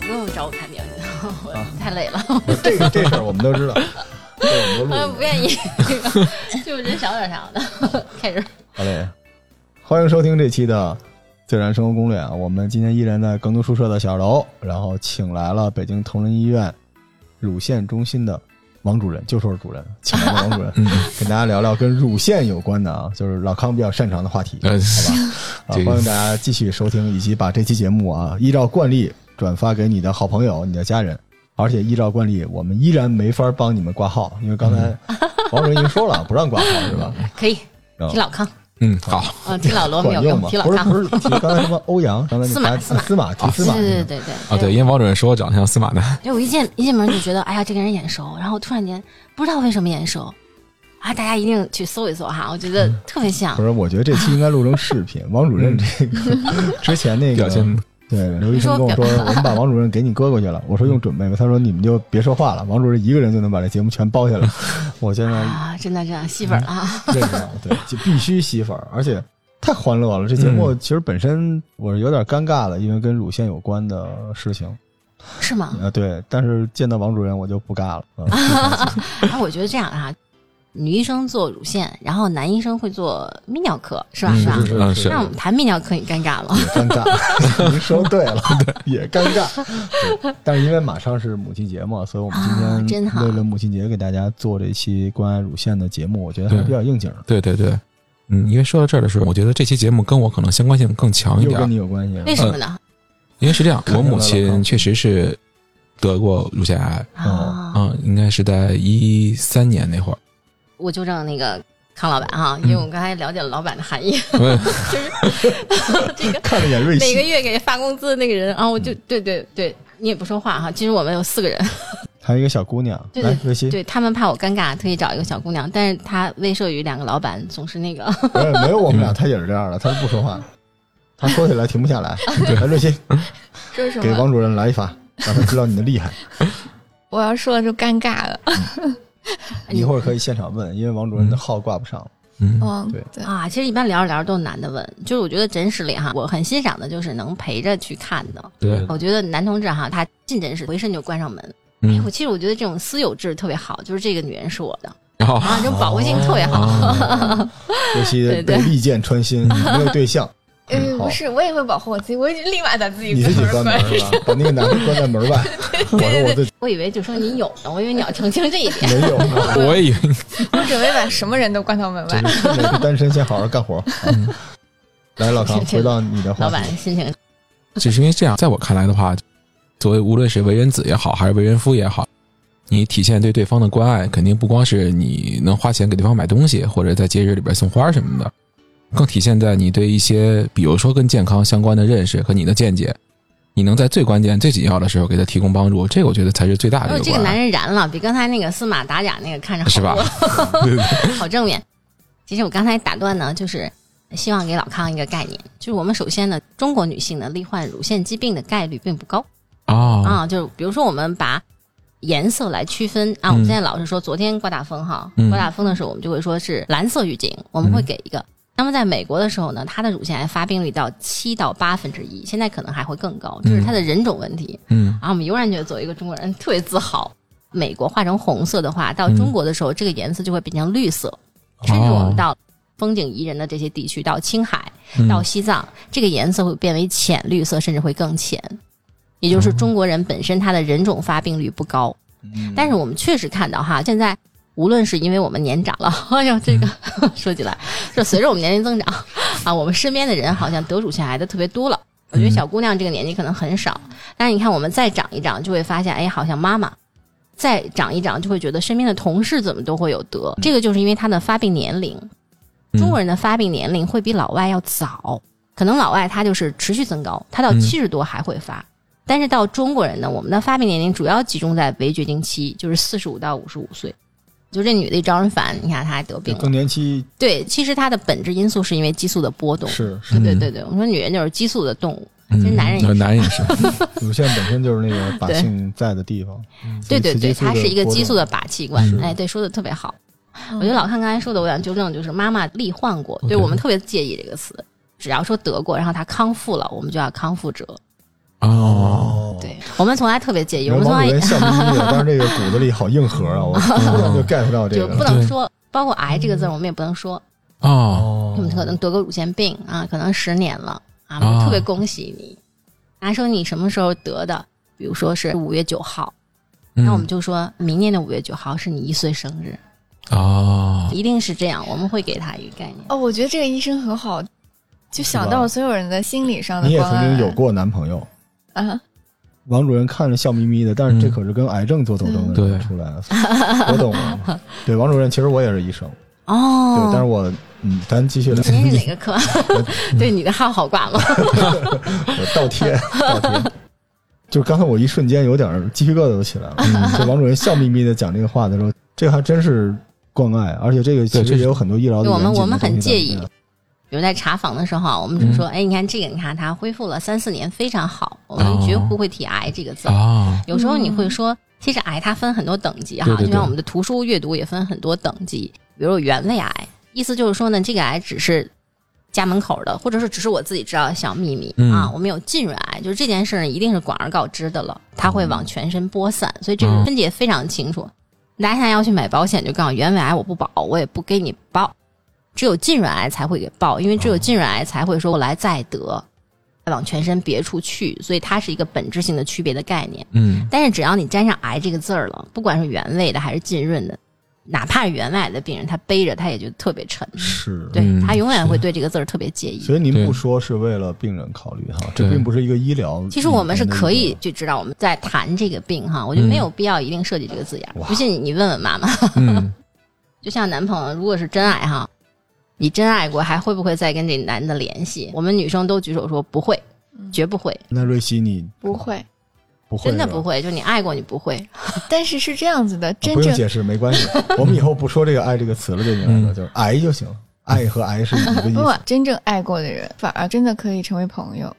不用找我看电影，我太累了，这个这事儿我们都知道，这我们都不愿意，就人少点啥的。开始，好嘞，欢迎收听这期的《自然生活攻略》啊！我们今天依然在耕读宿舍的小楼，然后请来了北京同仁医院乳腺中心的王主任，就说是主任，请来的王主任，嗯，跟大家聊聊跟乳腺有关的啊，就是老康比较擅长的话题，呃，好吧？啊，欢迎大家继续收听，以及把这期节目啊，依照惯例转发给你的好朋友、你的家人。而且依照惯例，我们依然没法帮你们挂号，因为刚才王主任已经说了，不让挂号，是吧？可以啊听老康，嗯，好，嗯，听老罗没有管用吗？提老康不是不。是，提刚才什么欧阳，刚才司马那司马司马提司马，对对对对啊，对，因为王主任说我长得像司马南，因为我一进一进门就觉得，哎呀，这个人眼熟，然后突然间不知道为什么眼熟，啊，大家一定去搜一搜哈，我觉得特别像不。是，我觉得这期应该录成视频。王主任这个 之前那个表现对 刘医生跟我说，我们把王主任给你搁过去了。我说用准备吗？他说你们就别说话了，王主任一个人就能把这节目全包下来。我现在啊，真的这样吸粉了对，就必须吸粉儿，而且太欢乐了。这节目其实本身我是有点尴尬的，因为跟乳腺有关的事情是吗？啊，对。但是见到王主任我就不尬了。嗯啊，我觉得这样哈，女医生做乳腺，然后男医生会做泌尿科，是吧？嗯是吧？是嗯是那我们谈泌尿科，你尴尬了。也尴尬，您说对了，对也尴尬。但是因为马上是母亲节嘛，所以我们啊今天真好为了母亲节给大家做这期关爱乳腺的节目，我觉得还是比较应景的，对对对，嗯，因为说到这儿的时候，我觉得这期节目跟我可能相关性更强一点又跟，你有关系。为什么呢？因为是这样，我母亲确实是得过乳腺癌，啊，嗯，应该是在一三年那会儿，我纠正那个康老板哈，因为我刚才了解了老板的含义，嗯就是 这个看了眼瑞每个，月给发工资的那个人啊，我就对对对，你也不说话哈。其实我们有四个人，还有一个小姑娘，对来瑞希，对他们怕我尴尬，特意找一个小姑娘，但是她威慑于两个老板，总是那个没有没有我们俩，她也是这样的，她是不说话，她说起来停不下来。来，瑞希，说什么？给王主任来一发，让他知道你的厉害。我要说了就尴尬了。一会儿可以现场问，因为王主任的号挂不上。嗯，嗯，对对，啊。其实一般聊着聊着都是男的问，就是我觉得诊室里哈，我很欣赏的就是能陪着去看的。对，我觉得男同志哈，他进诊室回身就关上门。哎，嗯我，其实我觉得这种私有制特别好，就是这个女人是我的啊，这种保护性特别好。啊，瑞希对对被利剑穿心，没有对象，呃，好不是，我也会保护我自己，我就立马把自己你自己关门关是吧？把那个男的关在门外。我说我自己我以为就说你有呢，我以为你要澄清这一点。没有，我也以为我准备把什么人都关到门外。单身，先好好干活。啊 来，老康，回到你的话老板题。心情只是因为这样，在我看来的话，作为无论是为人子也好，还是为人夫也好，你体现对对方的关爱，肯定不光是你能花钱给对方买东西，或者在节日里边送花什么的，更体现在你对一些，比如说跟健康相关的认识和你的见解，你能在最关键、最紧要的时候给他提供帮助，这个我觉得才是最大的这个男人燃了，比刚才那个司马打假那个看着好是吧多？好正面。其实我刚才打断呢，就是希望给老康一个概念，就是我们首先呢，中国女性呢罹患乳腺疾病的概率并不高啊，啊。就是比如说，我们把颜色来区分啊，我们现在老是说昨天刮大风哈，嗯刮大风的时候，我们就会说是蓝色预警，我们会给一个。那么在美国的时候呢，它的乳腺癌发病率到七到八分之一，现在可能还会更高，这是它的人种问题。嗯。然后我们悠然觉得作为一个中国人特别自豪。美国画成红色的话，到中国的时候，这个颜色就会变成绿色，甚至我们到风景宜人的这些地区，到青海、嗯。到西藏，这个颜色会变为浅绿色，甚至会更浅。也就是中国人本身他的人种发病率不高，但是我们确实看到哈，现在无论是因为我们年长了，哎呦，这个、说起来，就随着我们年龄增长 啊，我们身边的人好像得乳腺癌的特别多了。我觉得小姑娘这个年纪可能很少，但是你看我们再长一长，就会发现，哎，好像妈妈再长一长，就会觉得身边的同事怎么都会有得。这个就是因为她的发病年龄，中国人的发病年龄会比老外要早，可能老外他就是持续增高，他到嗯七十多还会发。但是到中国人呢，我们的发病年龄主要集中在围绝经期，就是四十五到五十五岁。就这女的一招人烦，你看她还得病了更。年期对，其实它的本质因素是因为激素的波动。是是对对对对，我说女人就是激素的动物。嗯其实男人也是呃男人也是，乳腺本身就是那个 把性在的地方，对对对，它是一个激素的的靶器官。哎，对，说的特别好。嗯我觉得老看刚才说的，我想纠正，就是妈妈罹患过，对我们特别介意这个词。只要说得过，然后她康复了，我们就要康复者。哦，哦。对我们从来特别介意，我们从来笑眯眯的，但是这个骨子里好硬核啊！我 突然就 get 不到这就不。能说，包括癌这个字，我们也不能说。哦，哦我们可能得过乳腺病啊，可能十年了啊，我啊们特别恭喜你。还说你什么时候得的？比如说是五月九号，嗯那我们就说明年的五月九号是你一岁生日，哦，一定是这样，我们会给他一个概念。哦，我觉得这个医生很好，就想到所有人的心理上的你也。曾经有过男朋友，啊？王主任看着笑眯眯的，但是这可是跟癌症做斗争的人出来了，我懂了。对，王主任，其实我也是医生哦，对，哦，但是我嗯，咱继续聊，今天是哪个科？对，你的号好挂吗？我倒贴倒贴。就是刚才我一瞬间有点鸡皮疙瘩都起来了。嗯就王主任笑眯眯的讲这个话的时候，这个还真是关爱，而且这个其实也有很多医疗的对我们很介意比如在查房的时候，我们只是说，哎，你看这个，你看它恢复了三四年，非常好。我们绝不会提癌这个字。啊，有时候你会说，其实癌它分很多等级哈，对对对就像我们的图书阅读也分很多等级。比如原位癌，意思就是说呢，这个癌只是家门口的，或者是只是我自己知道的小秘密、嗯啊。我们有浸润癌，就是这件事儿一定是广而告之的了，它会往全身播散，所以这个嗯分解非常清楚。大家现在要去买保险，就告诉原位癌我不保，我也不给你报，只有浸润癌才会给报，因为只有浸润癌才会说我来再得，往全身别处去，所以它是一个本质性的区别的概念。嗯。但是只要你沾上“癌”这个字儿了，不管是原位的还是浸润的，哪怕是原位癌的病人，他背着他也觉得特别沉，是，对、嗯他永远会对这个字儿特别介意。所以您不说是为了病人考虑哈，这并不是一个医疗。其实我们是可以就知道我们在谈这个病哈，我觉得没有必要一定设计这个字眼儿。不信你你问问妈妈，嗯，就像男朋友如果是真爱哈，你真爱过还会不会再跟这男的联系？我们女生都举手说不会，绝不会，那瑞希你不会，不会真的不会，就你爱过你不会。但是是这样子的，真正不用解释，没关系。我们以后不说这个“爱”这个词了，对你来说嗯就是“癌”就行了。爱和癌是一个意思不。真正爱过的人，反而真的可以成为朋友，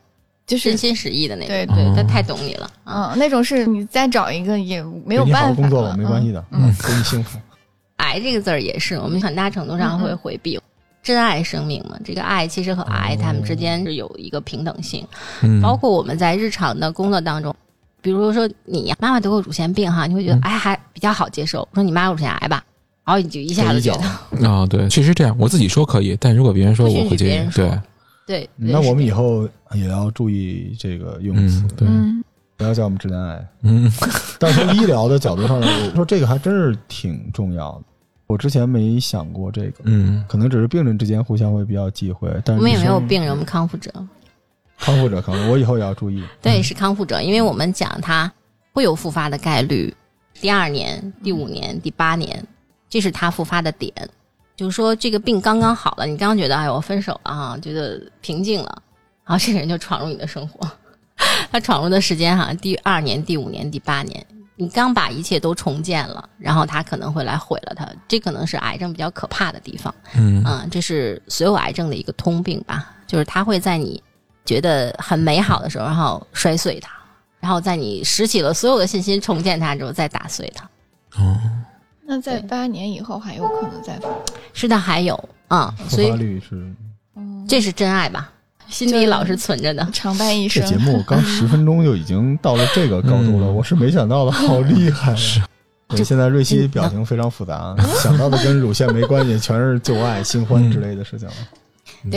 就是真心实意的那种，对对，哦他太懂你了啊。嗯，那种是你再找一个也没有给你好好办法工作了，了，没关系的，嗯祝你幸福。癌这个字儿也是，我们很大程度上会回避。真爱生命嘛，这个爱其实和癌他们之间是有一个平等性，嗯。包括我们在日常的工作当中，比如说你妈妈得过乳腺病哈，你会觉得嗯。哎还比较好接受，我说你妈有乳腺癌吧，然后你就一下子觉得啊，对，确实这样，我自己说可以，但如果别人说，我会介意别人，说。对，对，那我们以后后也要注意这个用词嗯，，对，嗯，不要叫我们直男癌。嗯。但是从医疗的角度上来说，说这个还真是挺重要的。我之前没想过这个，嗯可能只是病人之间互相会比较忌讳，但是我们也没有病人，我们康复者，康复者康复，我以后也要注意。对，是康复者，因为我们讲他会有复发的概率，第二年、第五年、第八年，这是他复发的点。就是说，这个病刚刚好了，你刚刚觉得哎，我分手了啊，觉得平静了，然后这个人就闯入你的生活。他闯入的时间哈，第二年、第五年、第八年，你刚把一切都重建了，然后他可能会来毁了他。这可能是癌症比较可怕的地方。嗯嗯，这是所有癌症的一个通病吧，就是它会在你觉得很美好的时候，然后摔碎它，然后在你拾起了所有的信心重建它之后再打碎它。哦，那在八年以后还有可能再发是的，还有啊、嗯，所以这是真爱吧？心底老是存着的。常伴一生。这节目刚十分钟就已经到了这个高度了，嗯我是没想到的，好厉害！是。对，现在瑞希表情非常复杂，想到的跟乳腺没关系，全是旧爱、新欢之类的事情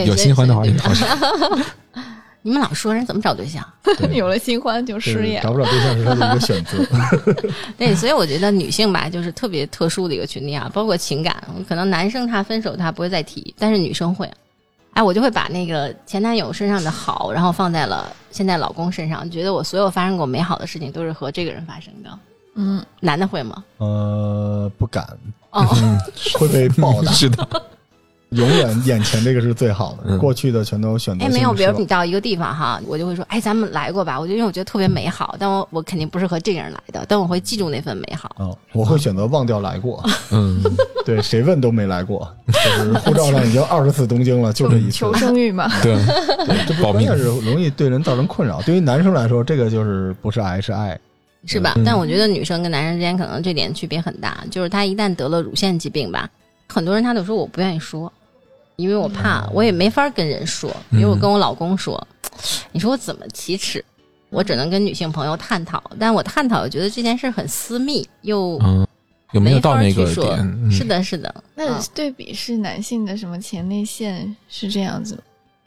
有新欢的话也好事，你们老说人怎么找对象？对 有了新欢就失业找，不找对象是他的一个选择。对，所以我觉得女性吧，就是特别特殊的一个群体啊，包括情感，可能男生他分手他不会再提，但是女生会。哎，我就会把那个前男友身上的好，然后放在了现在老公身上，觉得我所有发生过美好的事情都是和这个人发生的。嗯，男的会吗？呃，不敢，哦，嗯，会被 暴打。是的，永远眼前这个是最好的，嗯过去的全都选择哎，没有，比如你到一个地方哈，我就会说，哎，咱们来过吧？我就因为我觉得特别美好，但我我肯定不是和这个人来的，但我会记住那份美好。哦，我会选择忘掉来过，嗯，对，谁问都没来过，就是护照上已经二十次东京了，就这一次求。生欲嘛。对，这不保命关键是容易对人造成困扰。对于男生来说，这个就是不是爱是爱，是吧？嗯但我觉得女生跟男生之间可能这点区别很大，就是他一旦得了乳腺疾病吧，很多人他都说我不愿意说，因为我怕，我也没法跟人说，因为我跟我老公说，你说我怎么启齿？我只能跟女性朋友探讨，但我探讨，我觉得这件事很私密，又嗯，有没有到那没法去说个点？嗯是，的，是的。那嗯对比是男性的什么前列腺是这样子？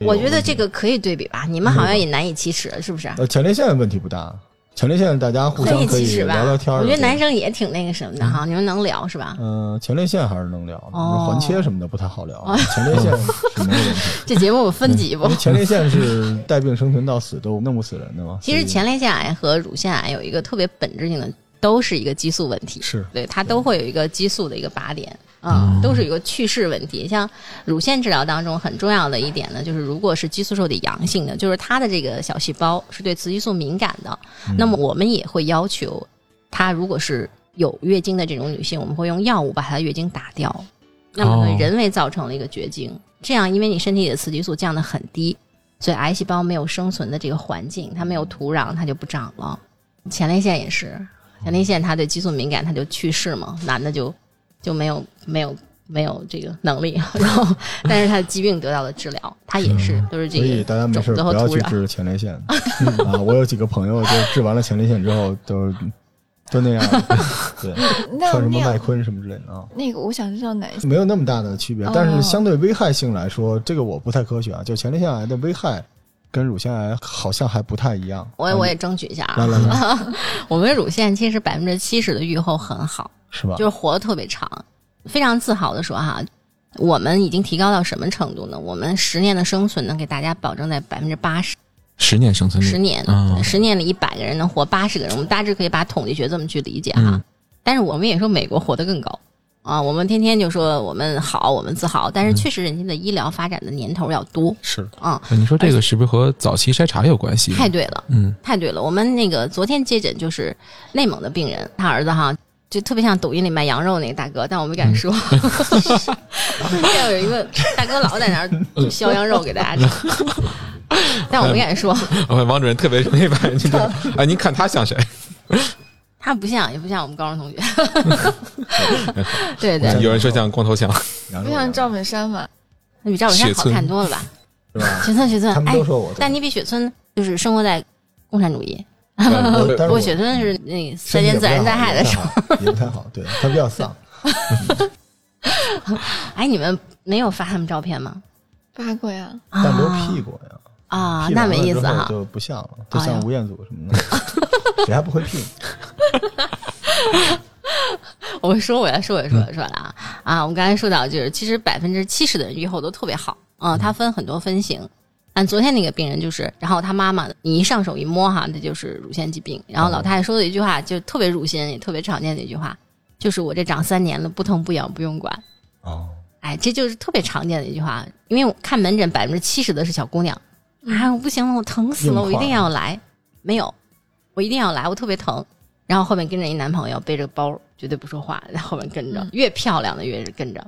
我觉得这个可以对比吧，你们好像也难以启齿，是不是？呃前列腺问题不大，前列腺大家互相可以聊聊天儿。我觉得男生，也挺那个什么的哈，你们能聊是吧？嗯、前列腺还是能聊的，哦环切什么的不太好聊，前列腺 是没有问题。这节目我分级不因为？前列腺是带病生存到死都弄不死人的吗。其实前列腺癌和乳腺癌有一个特别本质性的，都是一个激素问题。是对，它都会有一个激素的一个靶点，啊、都是有一个去势问题。像乳腺治疗当中很重要的一点呢，就是如果是激素受体阳性的，就是它的这个小细胞是对雌激素敏感的，那么我们也会要求它，如果是有月经的这种女性，我们会用药物把她的月经打掉，那么会哦人为造成了一个绝经。这样，因为你身体里的雌激素降得很低，所以癌细胞没有生存的这个环境，它没有土壤，它就不长了。前列腺也是，前列腺它对激素敏感，它就去世嘛，男的就就没有没有没有这个能力，然后但是他的疾病得到了治疗，他也是都是这所以大家没事不要。去治前列腺啊！我有几个朋友就治完了前列腺之后都都那样，对，那穿什么麦昆什么之类的啊，那个，我想知道哪没有那么大的区别哦。但是相对危害性来说，这个我不太科学啊。就前列腺癌的危害跟乳腺癌好像还不太一样。啊我也我也争取一下来啊！来来，我们乳腺其实百分之七十的预后很好，是吧？就是活得特别长。非常自豪的说哈，我们已经提高到什么程度呢？我们十年的生存能给大家保证在百分之八十，十年生存率，十年，嗯十年里一百个人能活八十个人，我们大致可以把统计学这么去理解哈。嗯但是我们也说美国活得更高啊，我们天天就说我们好，我们自豪，但是确实人家的医疗发展的年头要多是啊。你说这个是不是和早期筛查有关系？太对了，嗯，太对了。我们那个昨天接诊就是内蒙的病人，他儿子哈就特别像抖音里卖羊肉那个大哥，但我没敢说。要有一个大哥老在那儿削羊肉给大家吃，但我没敢说，哦 王主任特别容易把人家啊，您看他像谁？他不像，也不像我们高中同学。对 对，有人说像光头强，不像赵本山吧？那比赵本山好看多了吧？是吧？雪村，雪村哎但你比雪村就是生活在共产主义，不过 雪村是那个三年自然灾害的时候。也不太好，对他比较丧。哎，你们没有发他们照片吗？发过呀，但都 P 过呀，啊，那没意思哈。就不像了，就像吴彦祖什么的，谁还不会 P？我说我要说我说我说了啊啊！我们刚才说到就是，其实百分之七十的人预后都特别好啊，它分很多分型。按昨天那个病人就是，然后他妈妈你一上手一摸哈，那就是乳腺疾病。然后老太太说的一句话就特别入心，也特别常见的一句话，就是我这长三年了，不疼不痒不用管。哦，哎，这就是特别常见的一句话，因为我看门诊百分之七十的是小姑娘，啊，我不行了，我疼死了，我一定要来。没有，我一定要来，我特别疼。然后后面跟着一男朋友背着包，绝对不说话，在后面跟着，越漂亮的越是跟着。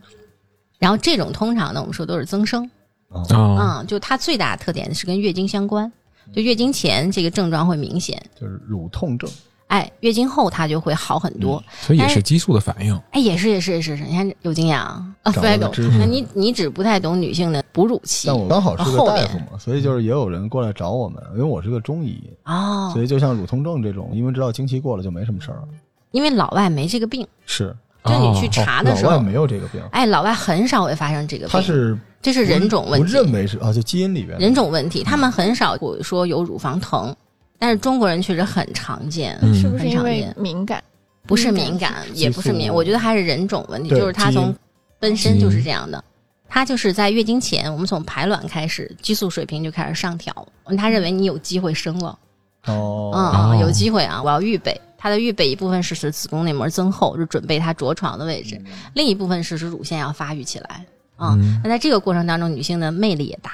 然后这种通常呢，我们说都是增生，哦，啊，嗯，就它最大的特点是跟月经相关，就月经前这个症状会明显，就是乳痛症，哎，月经后它就会好很多。所以也是激素的反应。哎，也是也是也是，你看有经验啊，啊，不太懂了知识。那你你只不太懂女性的哺乳期但我刚好是个后大夫嘛，所以就是也有人过来找我们，因为我是个中医，哦所，以就像乳痛症这种，因为知道经期过了就没什么事儿了。因为老外没这个病，是，就你去哦查的时候，老外没有这个病，哎，老外很少会发生这个病，他是这是人种问题，我，认为是啊，就基因里边人种问题，他们很少会说有乳房疼，但是中国人确实很常见，嗯是不是因为敏感？不是敏感也不是敏，我觉得还是人种问题，就是他从本身就是这样的。他就是在月经前，我们从排卵开始，激素水平就开始上调。他认为你有机会生了，哦，嗯，哦有机会啊，我要预备。它的预备一部分是使子宫内膜增厚，是准备它着床的位置；另一部分是使乳腺要发育起来。啊。嗯那在这个过程当中，女性的魅力也大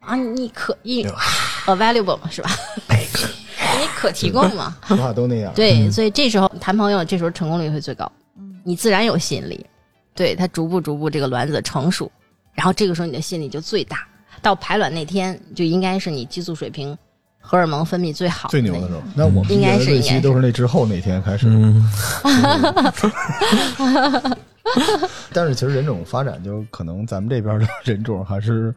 啊，你可以 available 嘛，是吧？你可提供嘛？说话都那样。对，所以这时候谈朋友，这时候成功率会最高，你自然有吸引力，对它逐步逐步这个卵子成熟，然后这个时候你的吸引力就最大。到排卵那天，就应该是你激素水平、荷尔蒙分泌最好最牛的时候，那我们应该是这应该是期都是那之后那天开始。嗯，但是其实人种发展，就可能咱们这边的人种还是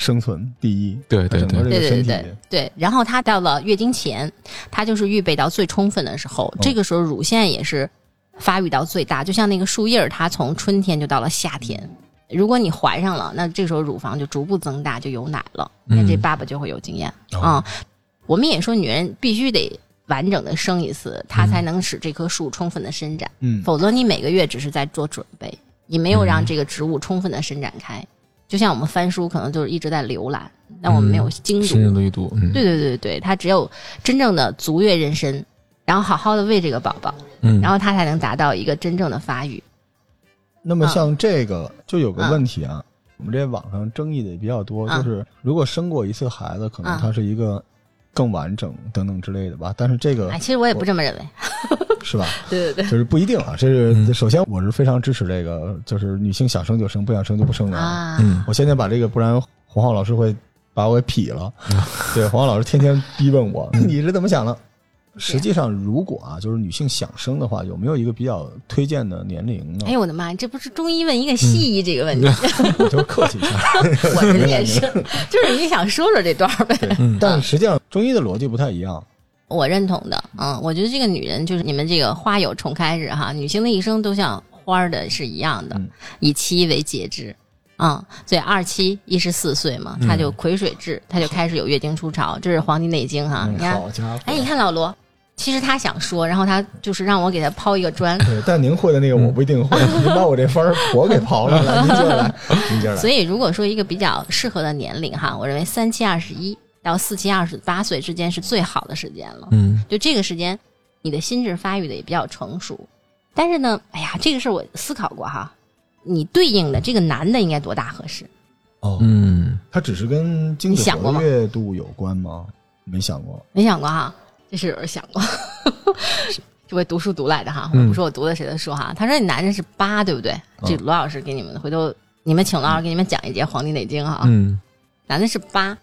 生存第一。对对对。对对对。对，然后她到了月经前，她就是预备到最充分的时候，这个时候乳腺也是发育到最大，就像那个树叶儿，它从春天就到了夏天。如果你怀上了，那这时候乳房就逐步增大，就有奶了，那这爸爸就会有经验。哦。啊、我们也说，女人必须得完整的生一次，她才能使这棵树充分的伸展，嗯，否则你每个月只是在做准备，你没有让这个植物充分的伸展开。就像我们翻书，可能就是一直在浏览，但我们没有精读。对对对对，他只有真正的足月妊娠，然后好好的喂这个宝宝，嗯，然后他才能达到一个真正的发育。那么像这个就有个嗯问题啊，我们这网上争议的也比较多，嗯就是如果生过一次孩子，可能嗯它是一个更完整等等之类的吧。但是这个哎，其实我也不这么认为。是吧？对对对。就是不一定啊。这是嗯首先我是非常支持这个，就是女性想生就生，不想生就不生的。啊，嗯我现在把这个，不然黄浩老师会把我给劈了。对，黄浩老师天天逼问我，你是怎么想的？实际上，如果啊，就是女性想生的话，有没有一个比较推荐的年龄呢哎？呦我的妈，这不是中医问一个西医这个问题，我就客气一下。我觉得也是，就是你想说说这段呗。嗯但实际上，中医的逻辑不太一样。我认同的，嗯，我觉得这个女人就是你们这个花有重开日哈，女性的一生都像花儿的是一样的，嗯以七为节制。啊、所以二七一十四岁嘛，她就癸水至，她就开始有月经初潮，这是《黄帝内经》哈。嗯你看，好家伙！哎，你看老罗，其实他想说，然后他就是让我给他抛一个砖，对，但您会的那个我不一定会，您把我这分儿我给刨了，来，您接着来，您接着来。所以如果说一个比较适合的年龄哈，我认为三七二十一到四七二十八岁之间是最好的时间了。嗯就这个时间，你的心智发育的也比较成熟。但是呢，哎呀，这个事儿我思考过哈，你对应的这个男的应该多大合适？哦，嗯他只是跟精子你想过吗活跃度有关吗？没想过。没想过哈，这是有人想过。这我读书读来的哈，我嗯不说我读的谁的书哈。他说你男人是八，对不对？这罗老师给你们回头你们请罗老师给你们讲一节《黄帝内经》哈。嗯男的是八，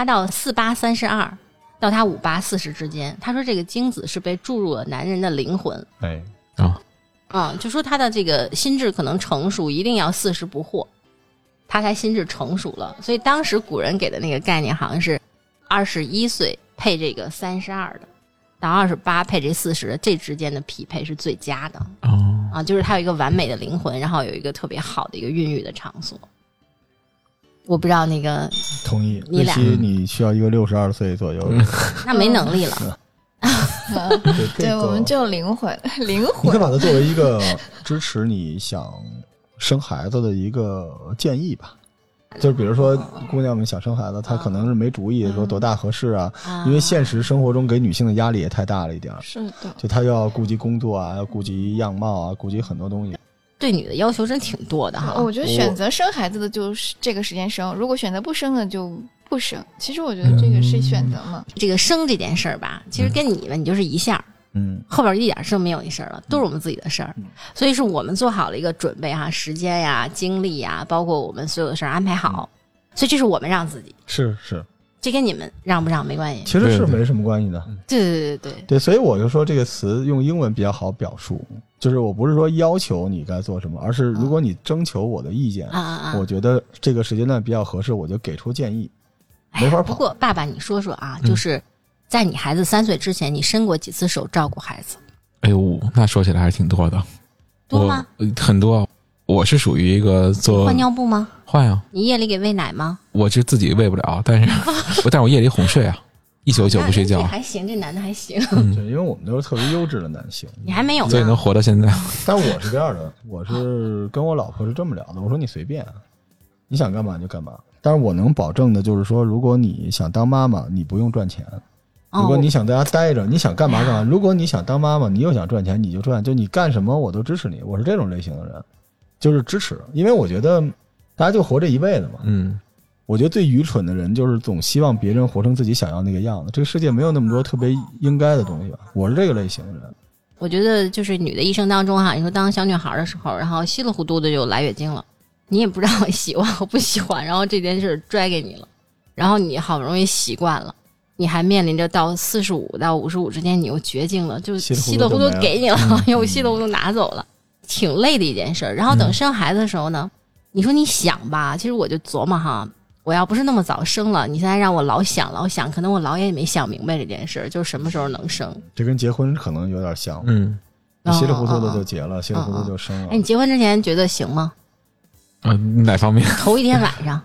他到四八三十二，到他五八四十之间，他说这个精子是被注入了男人的灵魂，哎，啊嗯，就说他的这个心智可能成熟，一定要四十不惑，他才心智成熟了。所以当时古人给的那个概念好像是二十一岁配这个三十二的，到二十八配这四十的，这之间的匹配是最佳的。哦。啊，就是他有一个完美的灵魂，然后有一个特别好的一个孕育的场所。我不知道那个同意。你俩你需要一个六十二岁左右的。那没能力了，对我们就灵魂，灵魂你可以。把它作为一个支持你想生孩子的一个建议吧。就是比如说，姑娘们想生孩子，她可能是没主意说多大合适啊，啊因为现实生活中给女性的压力也太大了一点儿，是的，就她要顾及工作啊，要顾及样貌啊，顾及很多东西。对女的要求真挺多的哈。我觉得选择生孩子的就是这个时间生，如果选择不生的就不生。其实我觉得这个是选择嘛。这个生这件事儿吧，其实跟你们你就是一下，嗯，后边一点事儿没有一事儿了，都是我们自己的事儿。所以是我们做好了一个准备哈，时间呀、精力呀，包括我们所有的事儿安排好。所以这是我们让自己，是是，这跟你们让不让没关系。其实是没什么关系的。对对对对对，对，所以我就说这个词用英文比较好表述，就是我不是说要求你该做什么，而是如果你征求我的意见，啊啊啊！我觉得这个时间段比较合适，我就给出建议。没法跑。不过爸爸，你说说啊，嗯就是在你孩子三岁之前，你伸过几次手照顾孩子？哎呦，那说起来还是挺多的，多吗？很多。我是属于一个做换尿布吗？换啊，你夜里给喂奶吗？我是自己喂不了，但是 我但是我夜里哄睡啊，一宿一宿不睡觉，还行，这男的还行。对，因为我们都是特别优质的男性。你还没有呢，所以能活到现在。但我是这样的，我是跟我老婆是这么聊的，我说你随便，你想干嘛就干嘛。但是我能保证的就是说，如果你想当妈妈，你不用赚钱；哦如果你想在家待着，你想干嘛干嘛。如果你想当妈妈，你又想赚钱，你就赚，就你干什么我都支持你。我是这种类型的人，就是支持，因为我觉得大家就活这一辈子嘛。嗯我觉得最愚蠢的人就是总希望别人活成自己想要那个样子。这个世界没有那么多特别应该的东西吧？我是这个类型的人。我觉得就是女的一生当中哈，你说当小女孩的时候，然后稀里糊涂的就来月经了，你也不知道喜欢和不喜欢，然后这件事拽给你了，然后你好不容易习惯了，你还面临着到四十五到五十五之间你又绝经了，就稀里糊涂给你了，嗯又稀里糊涂拿走了，挺累的一件事儿。然后等生孩子的时候呢，你说你想吧，其实我就琢磨哈。我要不是那么早生了，你现在让我老想老想，可能我老也没想明白这件事儿，就是什么时候能生。这跟结婚可能有点像，嗯你稀里糊涂的哦哦哦就结了，稀里糊涂就生了哎，。你结婚之前觉得行吗？啊，哪方面头一天晚上，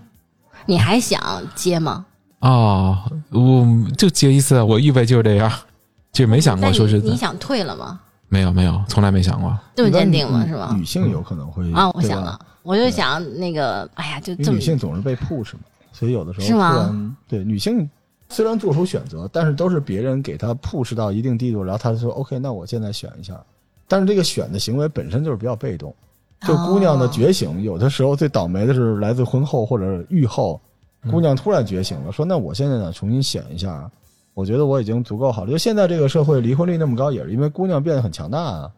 你还想结吗？啊？我就结一次，我预备就是这样，就没想过说是你你想退了吗？没有没有，从来没想过。这么坚定吗？是吗女？性有可能会啊，我想了，我就想那个，哎呀，就这么女性总是被 push 嘛，所以有的时候对女性虽然做出选择，但是都是别人给她 push 到一定地步，然后她说 OK，那我现在选一下。但是这个选的行为本身就是比较被动，就姑娘的哦觉醒，有的时候最倒霉的是来自婚后或者育后，嗯姑娘突然觉醒了，说那我现在想重新选一下，我觉得我已经足够好了。就现在这个社会离婚率那么高，也是因为姑娘变得很强大啊。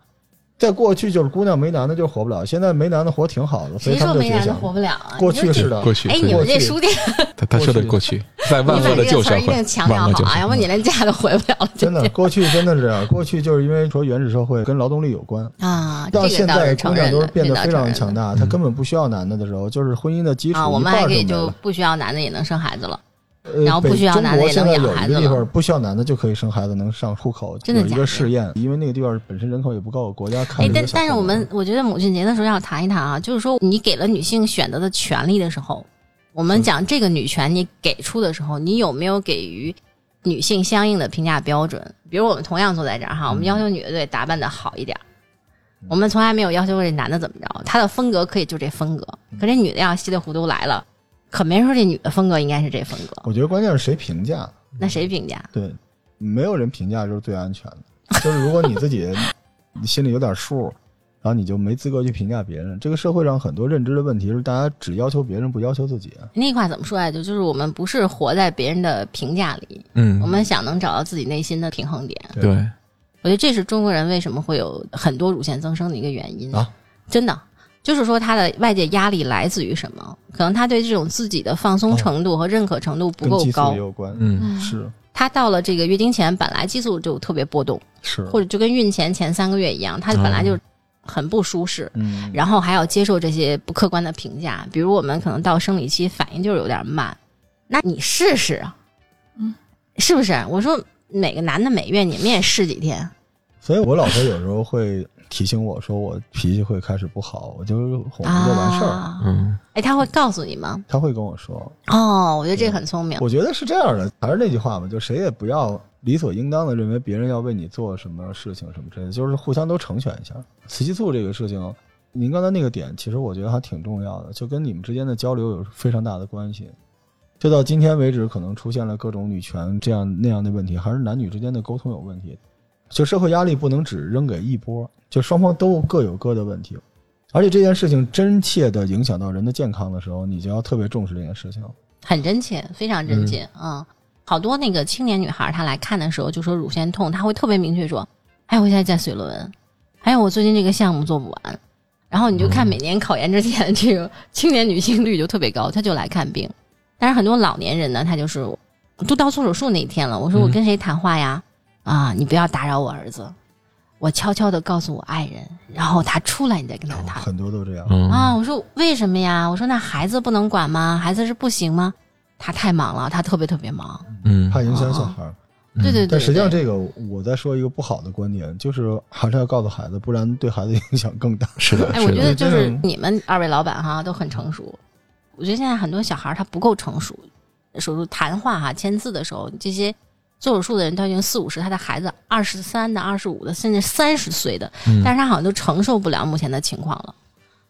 在过去就是姑娘没男的就活不了，现在没男的活挺好的，所以谁他说没男的们就觉醒。活不了啊？过去是的，过去哎，对你们这书店，他他说的过去，在万恶的旧社会强调好啊。要不你连家都回不了了。真的，过去真的是这样。过去就是因为说原始社会跟劳动力有关，啊，这个到现在姑娘都是变得非常强大，她根本不需要男的的时候，就是婚姻的基础啊。我一们还可以。就不需要男的也能生孩子了。呃然后不需要男的也能养孩子了一个地方不需要男的就可以生孩子，能上户口，真的一个试验，因为那个地方本身人口也不够，国家看但但是我们我觉得母亲节的时候要谈一谈啊，就是说你给了女性选择的权利的时候，我们讲这个女权你给出的时候，你有没有给予女性相应的评价标准？比如我们同样坐在这儿哈，我们要求女的对打扮的好一点儿，我们从来没有要求过这男的怎么着，他的风格可以就这风格，可这女的要稀里糊涂来了，可没人说这女的风格应该是这风格，我觉得关键是谁评价，那谁评价？对，没有人评价就是最安全的。就是如果你自己你 心里有点数，然后你就没资格去评价别人。这个社会上很多认知的问题是大家只要求别人，不要求自己。那句话怎么说来着？就是我们不是活在别人的评价里，嗯我，们想能找到自己内心的平衡点。对，我觉得这是中国人为什么会有很多乳腺增生的一个原因啊！真的，就是说他的外界压力来自于什么？可能他对这种自己的放松程度和认可程度不够高也。有关。嗯是他到了这个月经前，本来激素就特别波动，是，或者就跟孕前前三个月一样，他本来就很不舒适。嗯，然后还要接受这些不客观的评价，比如我们可能到生理期反应就是有点慢，那你试试啊，嗯，是不是？我说每个男的每月你们也试几天，所以我老婆有时候会提醒我说我脾气会开始不好，我就哄他就完事儿。啊，嗯哎，他会告诉你吗？他会跟我说，哦，我觉得这个很聪明。我觉得是这样的，还是那句话嘛，就谁也不要理所应当的认为别人要为你做什么事情什么之类的，就是互相都成全一下。雌激素这个事情，您刚才那个点，其实我觉得还挺重要的，就跟你们之间的交流有非常大的关系。就到今天为止，可能出现了各种女权这样那样的问题，还是男女之间的沟通有问题。就社会压力不能只扔给一波，就双方都各有各的问题。而且这件事情真切的影响到人的健康的时候，你就要特别重视这件事情。很真切，非常真切啊、嗯！好多那个青年女孩，她来看的时候就说乳腺痛，她会特别明确说：“哎，我现在在水论文，还有我最近这个项目做不完。”然后你就看每年考研之前，这个青年女性率就特别高，她就来看病。但是很多老年人呢，他就是都到做手术那一天了，我说我跟谁谈话呀？啊，你不要打扰我儿子，我悄悄的告诉我爱人，然后他出来你再跟他谈。很多都这样。嗯啊，我说为什么呀？我说那孩子不能管吗？孩子是不行吗？他太忙了，他特别特别忙。嗯怕影响小孩儿。对对对但实际上，这个我在说一个不好的观点，就是还是要告诉孩子，不然对孩子影响更大。是的，哎，我，觉得就是你们二位老板哈都很成熟。我觉得现在很多小孩他不够成熟，手术谈话哈签字的时候，这些做手术的人都已经四五十，他的孩子二十三的、二十五的，甚至三十岁的，嗯但是他好像都承受不了目前的情况了。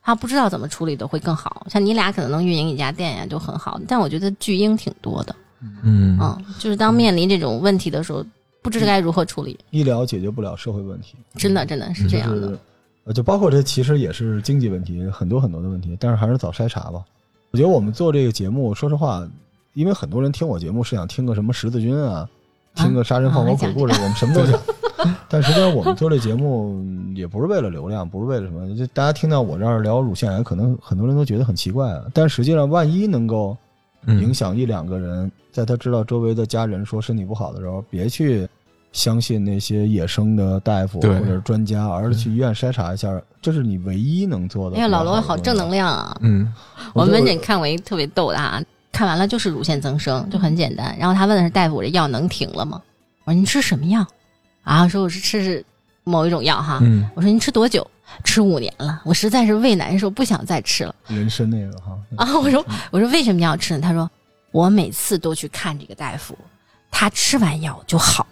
他不知道怎么处理的会更好，像你俩可能能运营一家店呀，就很好。但我觉得巨婴挺多的，嗯嗯，就是当面临这种问题的时候，不知该如何处理，医疗解决不了社会问题，真的真的是这样的。就是呃，就包括这其实也是经济问题，很多很多的问题，但是还是早筛查吧。我觉得我们做这个节目，说实话，因为很多人听我节目是想听个什么十字军啊，听个杀人放火鬼故事，我们什么都讲。但实际上，我们做这节目也不是为了流量，不是为了什么。就大家听到我这儿聊乳腺癌，可能很多人都觉得很奇怪啊。但实际上，万一能够影响一两个人，在他知道周围的家人说身体不好的时候，别去相信那些野生的大夫或者是专家，而是去医院筛查一下，这是你唯一能做的。哎呀，老罗好正能量啊！嗯我门诊看过一特别逗的哈，看完了就是乳腺增生，就很简单。然后他问的是大夫，我这药能停了吗？我说您吃什么药？啊，说我是吃是某一种药哈。嗯我说您吃多久？吃五年了，我实在是胃难受，不想再吃了人参那个哈，啊！我说我说为什么要吃呢？他说我每次都去看这个大夫，他吃完药就好，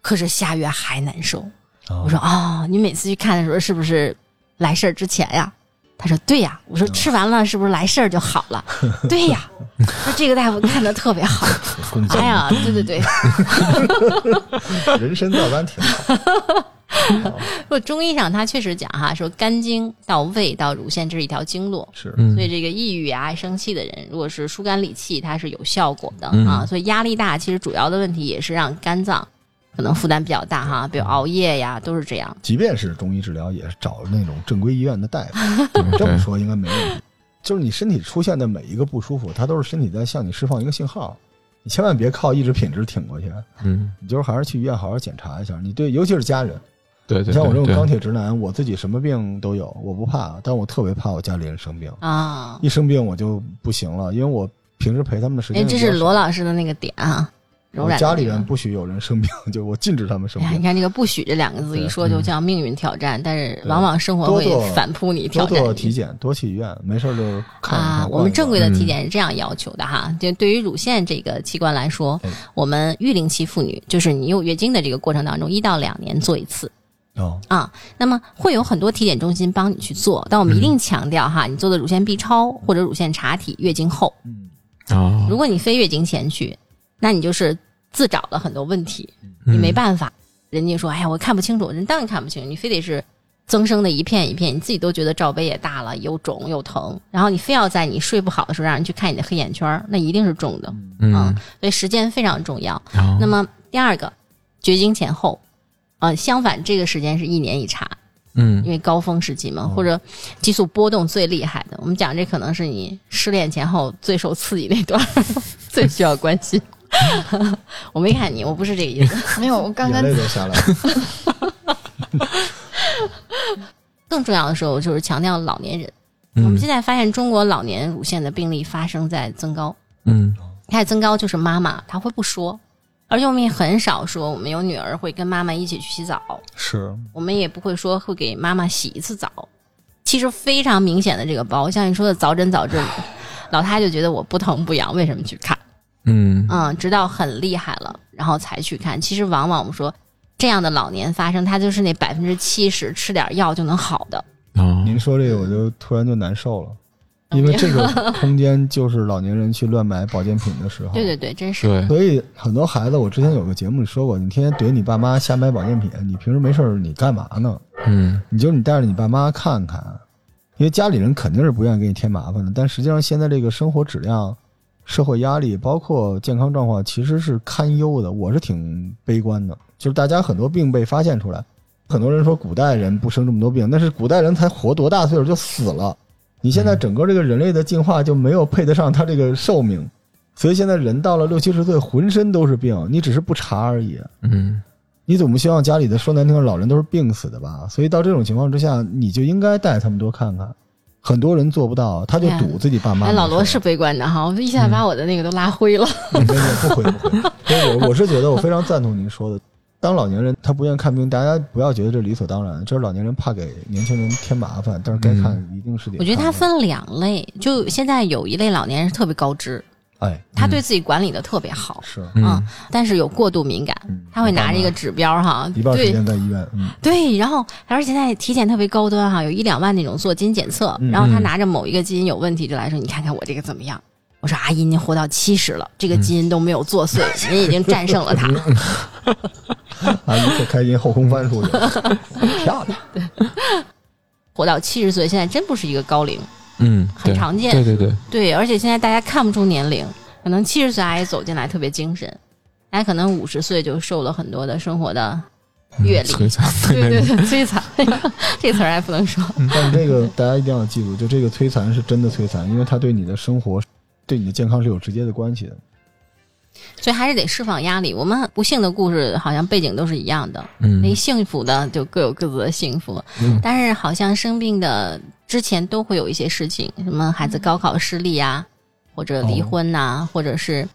可是下月还难受。啊我说哦，你每次去看的时候是不是来事儿之前呀？他说对呀。我说吃完了是不是来事儿就好了？对呀。说这个大夫看的特别好。哎呀，对对对，人参皂苷挺好。不中医上他确实讲哈，说肝经到胃到乳腺这是一条经络。是，嗯所以这个抑郁啊、爱生气的人，如果是疏肝理气，它是有效果的、嗯啊。所以压力大，其实主要的问题也是让肝脏可能负担比较大哈，比如熬夜呀，都是这样。即便是中医治疗，也是找那种正规医院的大夫。这么说应该没问题。就是你身体出现的每一个不舒服，它都是身体在向你释放一个信号。你千万别靠意志品质挺过去，嗯，你就是还是去医院好好检查一下。你对，尤其是家人，对对，你像我这种钢铁直男，我自己什么病都有，我不怕，但我特别怕我家里人生病。啊，一生病我就不行了，因为我平时陪他们的时哎，间哎。这是罗老师的那个点啊，柔我家里人不许有人生病，就我禁止他们生哎呀，你。看这个“不许”这两个字一说就叫命运挑战，但是往往生活会反扑你多挑战你。做体检，多去医院，没事就看一看。啊，我们正规的嗯体检是这样要求的哈，就对于乳腺这个器官来说哎，我们育龄期妇女，就是你有月经的这个过程当中，一到两年做一次哦，啊。那么会有很多体检中心帮你去做，但我们一定强调哈，你做的乳腺 B 超或者乳腺查体，月经后。嗯，啊，如果你非月经前去，那你就是自找了很多问题，嗯你没办法。人家说，哎呀，我看不清楚，人当然看不清楚，你非得是增生的一片一片，你自己都觉得罩杯也大了，又肿又疼，然后你非要在你睡不好的时候让人去看你的黑眼圈儿，那一定是重的。嗯嗯，所以时间非常重要。啊那么第二个，绝经前后，呃，相反这个时间是一年一查，嗯因为高峰时期嘛，或者激素波动最厉害的。我们讲这可能是你失恋前后最受刺激那段儿，最需要关心。我没看你，我不是这个意思。没有，我刚刚眼泪都下来了。更重要的时候就是强调老年人。我嗯们现在发现中国老年乳腺的病例发生在增高，嗯它的增高就是妈妈她会不说，而且我们也很少说我们有女儿会跟妈妈一起去洗澡，是，我们也不会说会给妈妈洗一次澡。其实非常明显的这个包，像你说的早诊早治，老太就觉得我不疼不痒，为什么去看？嗯嗯，直到很厉害了，然后才去看。其实往往我们说这样的老年发生，它就是那百分之七十吃点药就能好的。啊，您说这个我就突然就难受了，因为这个空间就是老年人去乱买保健品的时候。对对对，真是。对，所以很多孩子，我之前有个节目里说过，你天天怼你爸妈瞎买保健品，你平时没事儿你干嘛呢？嗯你就你带着你爸妈看看，因为家里人肯定是不愿意给你添麻烦的。但实际上现在这个生活质量、社会压力，包括健康状况，其实是堪忧的。我是挺悲观的，就是大家很多病被发现出来，很多人说古代人不生这么多病，但是古代人才活多大岁数就死了。你现在整个这个人类的进化就没有配得上他这个寿命，所以现在人到了六七十岁，浑身都是病，你只是不查而已。嗯你总不希望家里的说难听的老人都是病死的吧？所以到这种情况之下，你就应该带他们多看看。很多人做不到，他就赌自己爸妈。哎，老罗是悲观的哈，我一下把我的那个都拉灰了。没有不灰不灰。我我是觉得我非常赞同您说的，当老年人他不愿意看病，大家不要觉得这理所当然，这是老年人怕给年轻人添麻烦，但是该看一定是得看。我觉得它分两类，就现在有一类老年人特别高知，哎他对自己管理的特别好，是，嗯嗯，但是有过度敏感，嗯他会拿着一个指标哈，一半时对间在医院，嗯，对，然后而且现在体检特别高端哈，有一两万那种做基因检测，嗯然后他拿着某一个基因有问题就来说，你看看我这个怎么样？我说阿姨，您活到七十了，这个基因都没有作祟，您已经战胜了它。啊，一个开心后空翻出去，漂亮，对活到七十岁，现在真不是一个高龄，嗯，很常见对对对，对，而且现在大家看不出年龄，可能七十岁阿姨走进来特别精神，大家可能五十岁就受了很多的生活的阅历，摧残，对对对，摧残，这词儿还不能说。但这个大家一定要记住，就这个摧残是真的摧残，因为它对你的生活、对你的健康是有直接的关系的。所以还是得释放压力。我们不幸的故事好像背景都是一样的，嗯那幸福的就各有各自的幸福，嗯但是好像生病的之前都会有一些事情，什么孩子高考失利啊，或者离婚呐、或者是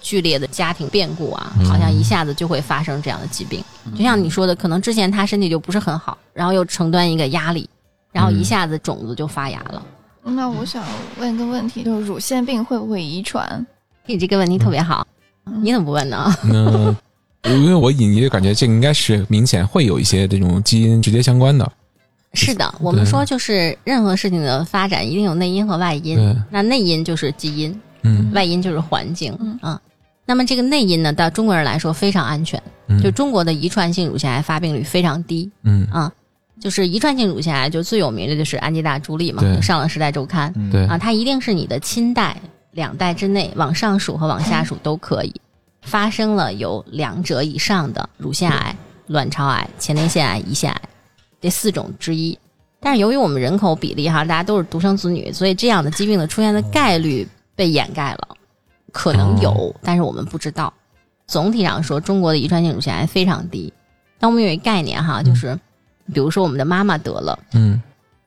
剧烈的家庭变故啊，嗯好像一下子就会发生这样的疾病。就像你说的，可能之前他身体就不是很好，然后又承担一个压力，然后一下子种子就发芽了。那我想问个问题，就是乳腺病会不会遗传？你这个问题特别好，你怎么不问呢？那 因为我隐约感觉这个应该是明显会有一些这种基因直接相关的，是的，我们说就是任何事情的发展一定有内因和外因，那内因就是基因，嗯。外因就是环境嗯。啊。那么这个内因呢，到中国人来说非常安全，嗯。就中国的遗传性乳腺癌发病率非常低嗯。啊。就是遗传性乳腺癌，就最有名的就是安吉丽朱莉嘛，上了《时代周刊》嗯，对。啊，它一定是你的亲代、两代之内往上数和往下数都可以发生了有两者以上的乳腺癌、卵巢癌、前列腺癌、胰腺癌这四种之一。但是由于我们人口比例哈，大家都是独生子女，所以这样的疾病的出现的概率被掩盖了，可能有，但是我们不知道。总体上说，中国的遗传性乳腺癌非常低。但我们有一个概念哈，就是比如说我们的妈妈得了，嗯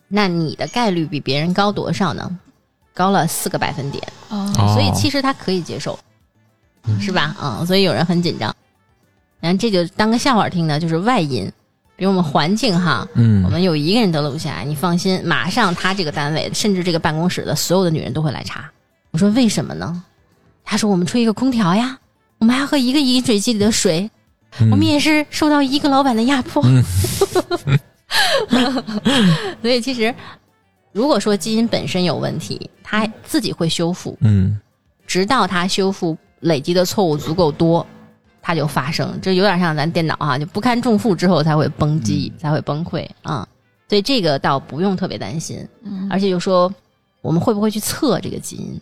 那你的概率比别人高多少呢？高了四个百分点，所以其实他可以接受，是吧？嗯，所以有人很紧张。然后这就当个笑话听的，就是外因，比如我们环境哈，嗯我们有一个人得了乳腺癌，你放心，马上他这个单位甚至这个办公室的所有的女人都会来查。我说为什么呢？他说我们吹一个空调呀，我们还喝一个饮水机里的水，嗯我们也是受到一个老板的压迫。嗯 所以其实，如果说基因本身有问题，它自己会修复，嗯直到它修复累积的错误足够多，它就发生。这有点像咱电脑哈、就不堪重负之后才会崩机，才会崩溃啊、所以这个倒不用特别担心。嗯而且就说我们会不会去测这个基因？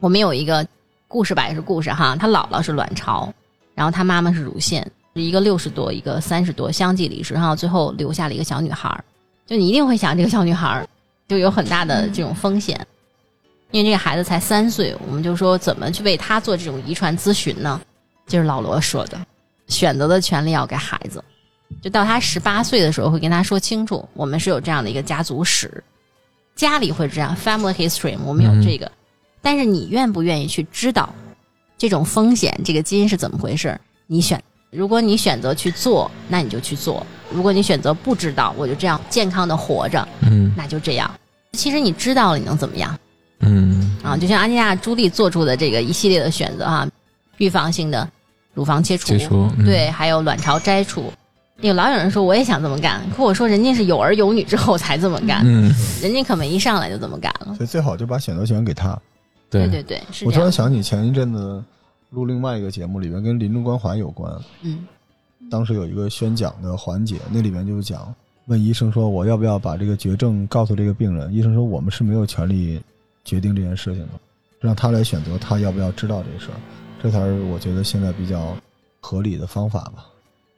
我们有一个故事吧，也是故事哈。他姥姥是卵巢，然后他妈妈是乳腺，一个六十多，一个三十多，相继离世，然后最后留下了一个小女孩儿。就你一定会想，这个小女孩儿就有很大的这种风险，因为这个孩子才三岁，我们就说怎么去为他做这种遗传咨询呢？就是老罗说的，选择的权利要给孩子。就到他十八岁的时候，会跟他说清楚，我们是有这样的一个家族史，家里会这样，family history，我们有这个，但是你愿不愿意去知道这种风险，这个基因是怎么回事？你选，如果你选择去做，那你就去做；如果你选择不知道，我就这样健康的活着，嗯那就这样。其实你知道了，你能怎么样嗯啊？就像安吉亚朱莉做出的这个一系列的选择啊，预防性的乳房切除，对，还有卵巢摘除。有老有人说我也想这么干，可我说人家是有儿有女之后才这么干，嗯人家可没一上来就这么干了。所以最好就把选择权给他。对对对，是我突然。想起前一阵子录另外一个节目，里面跟临终关怀有关，嗯当时有一个宣讲的环节，那里面就是讲问医生说我要不要把这个绝症告诉这个病人？医生说我们是没有权利决定这件事情的，让他来选择他要不要知道这事儿，这才是我觉得现在比较合理的方法吧。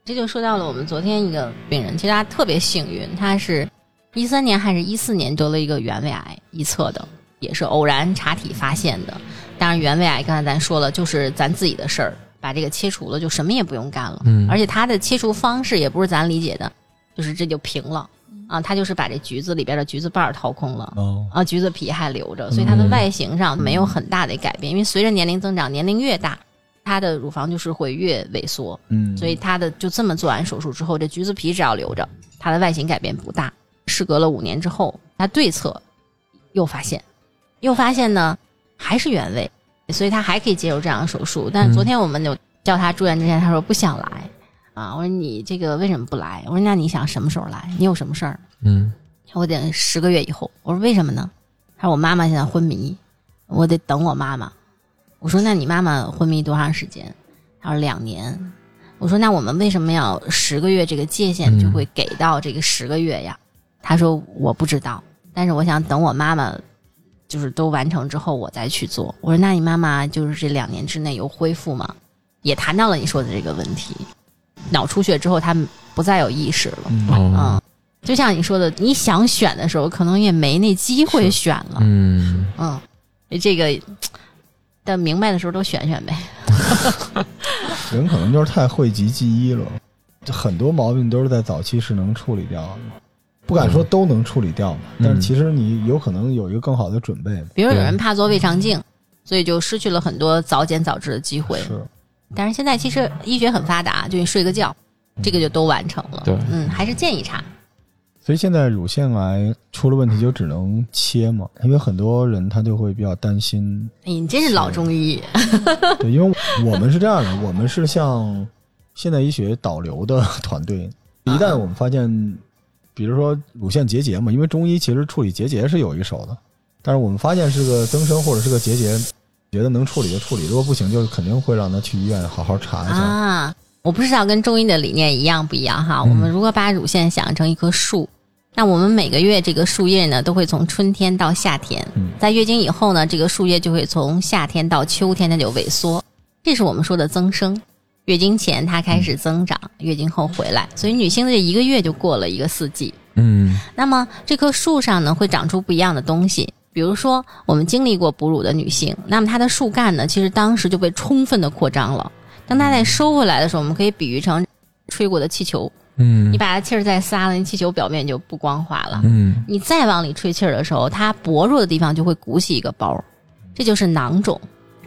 这就说到了我们昨天一个病人，其实他特别幸运，他是一三年还是一四年得了一个原位癌一侧的，也是偶然查体发现的。当然，原位癌刚才咱说了，就是咱自己的事儿，把这个切除了，就什么也不用干了。嗯而且他的切除方式也不是咱理解的，就是这就平了啊，他就是把这橘子里边的橘子瓣儿掏空了。哦，啊，橘子皮还留着，所以它的外形上没有很大的改变。因为随着年龄增长，年龄越大，它的乳房就是会越萎缩，嗯，所以它的就这么做完手术之后，这橘子皮只要留着，它的外形改变不大。事隔了五年之后，他对侧又发现，又发现呢还是原位，所以他还可以接受这样的手术。但是昨天我们就叫他住院之前，他说不想来啊。我说你这个为什么不来？我说那你想什么时候来？你有什么事儿？嗯我得十个月以后。我说为什么呢？他说我妈妈现在昏迷，我得等我妈妈。我说那你妈妈昏迷多长时间？他说两年。我说那我们为什么要十个月这个界限就会给到这个十个月呀？他说我不知道，但是我想等我妈妈就是都完成之后我再去做。我说那你妈妈就是这两年之内有恢复吗？也谈到了你说的这个问题，脑出血之后他不再有意识了。嗯就像你说的，你想选的时候，可能也没那机会选了。嗯，嗯，这个但明白的时候都选选呗。人可能就是太讳疾忌医了，就很多毛病都是在早期是能处理掉的，不敢说都能处理掉，但是其实你有可能有一个更好的准备。比如有人怕做胃肠镜，所以就失去了很多早检早治的机会。是，但是现在其实医学很发达，就你睡个觉，这个就都完成了。对嗯，还是建议查。所以现在乳腺癌出了问题就只能切嘛，因为很多人他就会比较担心，哎，你真是老中医。对，因为我们是这样的，我们是像现代医学导流的团队，一旦我们发现，比如说乳腺结节嘛，因为中医其实处理结节是有一手的，但是我们发现是个增生或者是个结节，觉得能处理就处理，如果不行就肯定会让他去医院好好查一下。啊，我不知道跟中医的理念一样不一样哈。嗯我们如果把乳腺想象成一棵树，那我们每个月这个树叶呢，都会从春天到夏天，嗯在月经以后呢，这个树叶就会从夏天到秋天它就萎缩，这是我们说的增生。月经前它开始增长，月经后回来，所以女性的这一个月就过了一个四季。嗯，那么这棵树上呢，会长出不一样的东西。比如说，我们经历过哺乳的女性，那么她的树干呢，其实当时就被充分的扩张了。当它在收回来的时候，我们可以比喻成吹过的气球。嗯你，把它气儿再撒了，那气球表面就不光滑了。嗯，你再往里吹气儿的时候，它薄弱的地方就会鼓起一个包，这就是囊肿。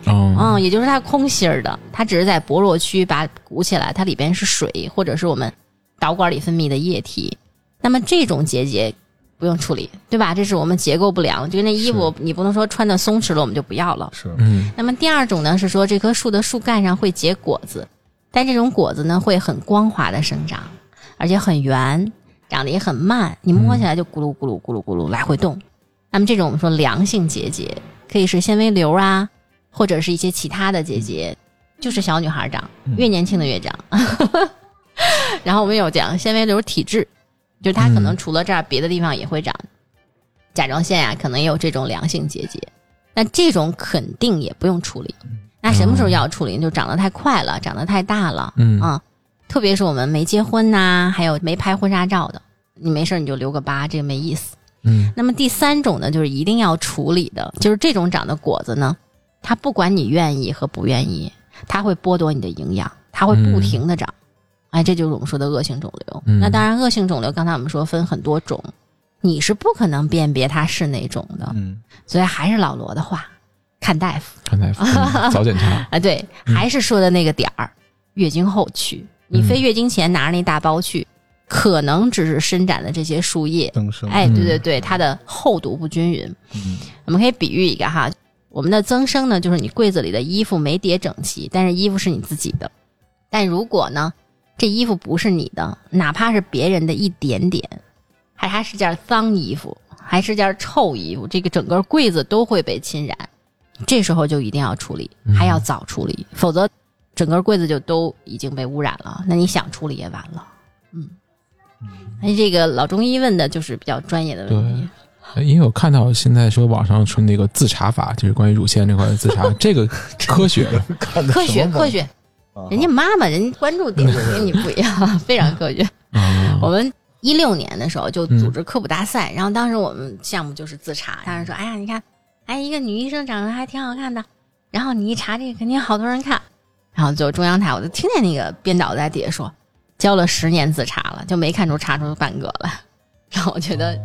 哦，嗯，也就是它空心儿的，它只是在薄弱区把鼓起来，它里边是水或者是我们导管里分泌的液体。那么这种结节不用处理，对吧？这是我们结构不良，就跟那衣服你不能说穿的松弛了我们就不要了。是，嗯，那么第二种呢是说这棵树的树干上会结果子，但这种果子呢会很光滑的生长，而且很圆，长得也很慢，你摸起来就咕噜咕噜咕噜咕噜来回动。那么这种我们说良性结节，可以是纤维瘤啊，或者是一些其他的结节，就是小女孩长，嗯越年轻的越长。然后我们有讲纤维瘤体质，就是它可能除了这儿，别的地方也会长。甲状腺呀、可能也有这种良性结节，那这种肯定也不用处理。那什么时候要处理？就长得太快了，长得太大了，嗯啊，特别是我们没结婚呐、还有没拍婚纱照的，你没事你就留个疤，这个没意思。嗯，那么第三种呢，就是一定要处理的，就是这种长的果子呢，它不管你愿意和不愿意，它会剥夺你的营养，它会不停的长。哎，这就是我们说的恶性肿瘤。嗯那当然，恶性肿瘤刚才我们说分很多种，你是不可能辨别它是哪种的，嗯，所以还是老罗的话，看大夫。看大夫，嗯早检查，啊，对，还是说的那个点儿，月经后去，你非月经前拿着那大包去，可能只是伸展的这些树叶，增生，哎，对对对，它的厚度不均匀。嗯我们可以比喻一个哈，我们的增生呢，就是你柜子里的衣服没叠整齐，但是衣服是你自己的。但如果呢，这衣服不是你的，哪怕是别人的一点点，还还是件脏衣服，还是件臭衣服，这个整个柜子都会被侵染。这时候就一定要处理，还要早处理，否则整个柜子就都已经被污染了。那你想处理也晚了。嗯，哎，这个老中医问的就是比较专业的问题。呃因为我看到现在说网上说那个自查法，就是关于乳腺这块自查，这个科学，的科学科学，啊人家妈妈，人家关注点跟你不一样，非常科学。啊 我们一六年的时候就组织科普大赛，然后当时我们项目就是自查，当时说，哎呀，你看，哎，一个女医生长得还挺好看的，然后你一查这个，肯定好多人看。然后就中央台，我就听见那个编导在底下说，教了十年自查了，就没看出查出半个来。然后我觉得，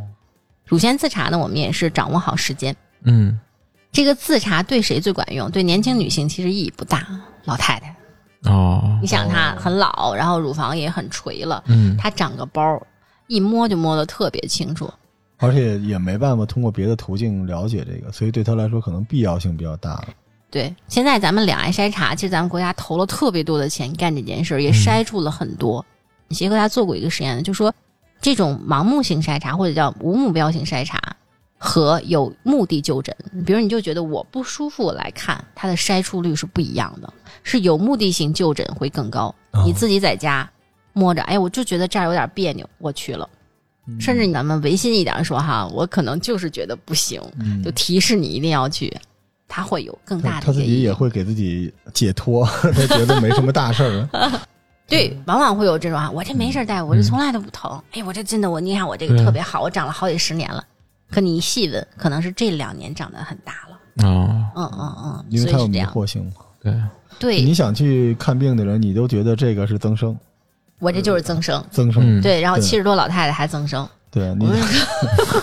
乳腺自查呢，我们也是掌握好时间。嗯这个自查对谁最管用？对年轻女性其实意义不大，老太太。哦你想她很老，然后乳房也很垂了，嗯她长个包，一摸就摸得特别清楚。而且也没办法通过别的途径了解这个，所以对他来说可能必要性比较大。对，现在咱们两癌筛查，其实咱们国家投了特别多的钱干这件事儿，也筛出了很多。协和家做过一个实验，就说这种盲目性筛查或者叫无目标性筛查和有目的就诊，比如你就觉得我不舒服来看，它的筛出率是不一样的，是有目的性就诊会更高。哦你自己在家摸着，哎，我就觉得这儿有点别扭，我去了。甚至咱们违心一点说哈，我可能就是觉得不行，嗯就提示你一定要去，他会有更大的他自己也会给自己解脱，他觉得没什么大事儿。对，往往会有这种啊，我这没事儿大夫，我这从来都不疼。哎，我这真的，我你看我这个特别好，我长了好几十年了。可你一细问，可能是这两年长得很大了。啊，嗯嗯嗯，因为它有迷。惑性嘛。对，对你想去看病的人，你都觉得这个是增生，我这就是增生。增生。嗯，对，然后七十多老太太还增生。对你我们说，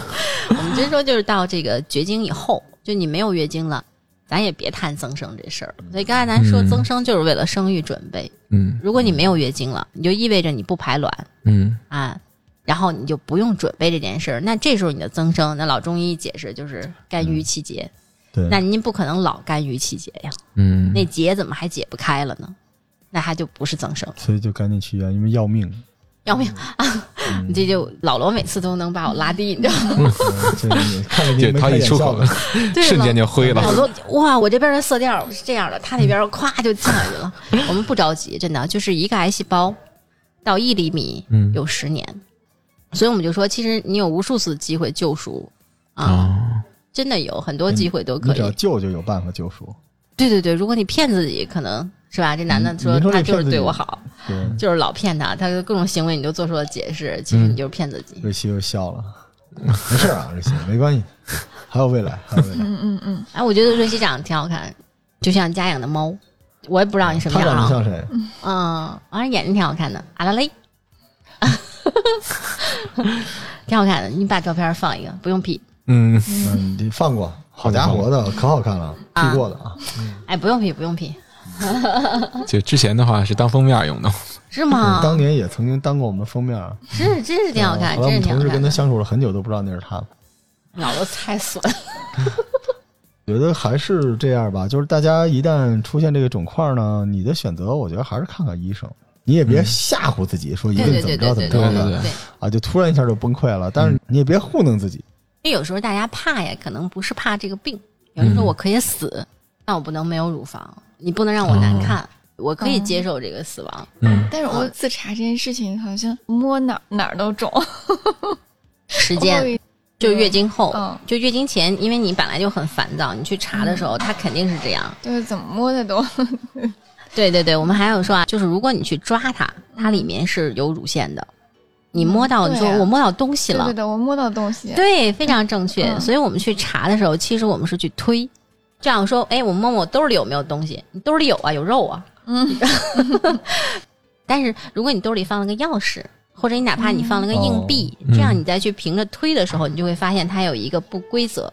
我们真说就是到这个绝经以后，就你没有月经了，咱也别谈增生这事儿。所以刚才咱说嗯增生就是为了生育准备。嗯如果你没有月经了，你就意味着你不排卵嗯啊，然后你就不用准备这件事儿。那这时候你的增生，那老中医解释就是肝郁气结。对，那您不可能老肝郁气结呀，嗯，那结怎么还解不开了呢？那它就不是增生，所以就赶紧去医院，因为要命。要命！啊 你这就老罗每次都能把我拉低，你知道吗？看着你 就他一出口 瞬间就灰了老罗哇，我这边的色调是这样的，他那边咵就进来了。我们不着急，真的就是一个癌细胞到一厘米嗯有十年，所以我们就说，其实你有无数次机会救赎啊，啊，真的有很多机会都可你只要以。救就有办法救赎。对对对，如果你骗自己，可能是吧？这男的说他就是对我好，对，就是老骗他，他的各种行为你都做出了解释，其实你就是骗自己。瑞希又笑了，没事啊，瑞希没关系，还有未来，还有未来。嗯嗯嗯，哎，我觉得瑞希长得挺好看，就像家养的猫。我也不知道你什么样啊，长得像谁？嗯，反正眼睛挺好看的，阿拉蕾，挺好看的。你把照片放一个，不用 P，嗯，嗯，你放过，好家伙的，可好看了，P 啊过的啊。哎，不用 P，不用 P，就之前的话是当封面用的，是吗？当年也曾经当过我们封面，是，真是挺好看，我们。同事跟他相处了很久，都不知道那是他。脑子太损，觉得还是这样吧，就是大家一旦出现这个肿块呢，你的选择，我觉得还是看看医生。你也别吓唬自己，说一对定怎么着对对对怎么着的。啊，就突然一下就崩溃了。但是你也别糊弄自己，因为有时候大家怕呀，可能不是怕这个病，有人说我可以死，但我不能没有乳房，你不能让我难看，我可以接受这个死亡。嗯。但是我自查这件事情，好像摸哪儿哪儿都肿。时间就月经后，嗯。就月经前，因为你本来就很烦躁，你去查的时候，它肯定是这样。就是怎么摸的都，对对对，我们还有说啊，就是如果你去抓它，它里面是有乳腺的，你摸到，你说我摸到东西了对对，对，我摸到东西。对，非常正确。嗯所以我们去查的时候，其实我们是去推，这样说，哎，我摸摸我兜里有没有东西？你兜里有啊，有肉啊。嗯，但是如果你兜里放了个钥匙，或者你哪怕你放了个硬币，嗯这样你再去凭着推的时候，你就会发现它有一个不规则。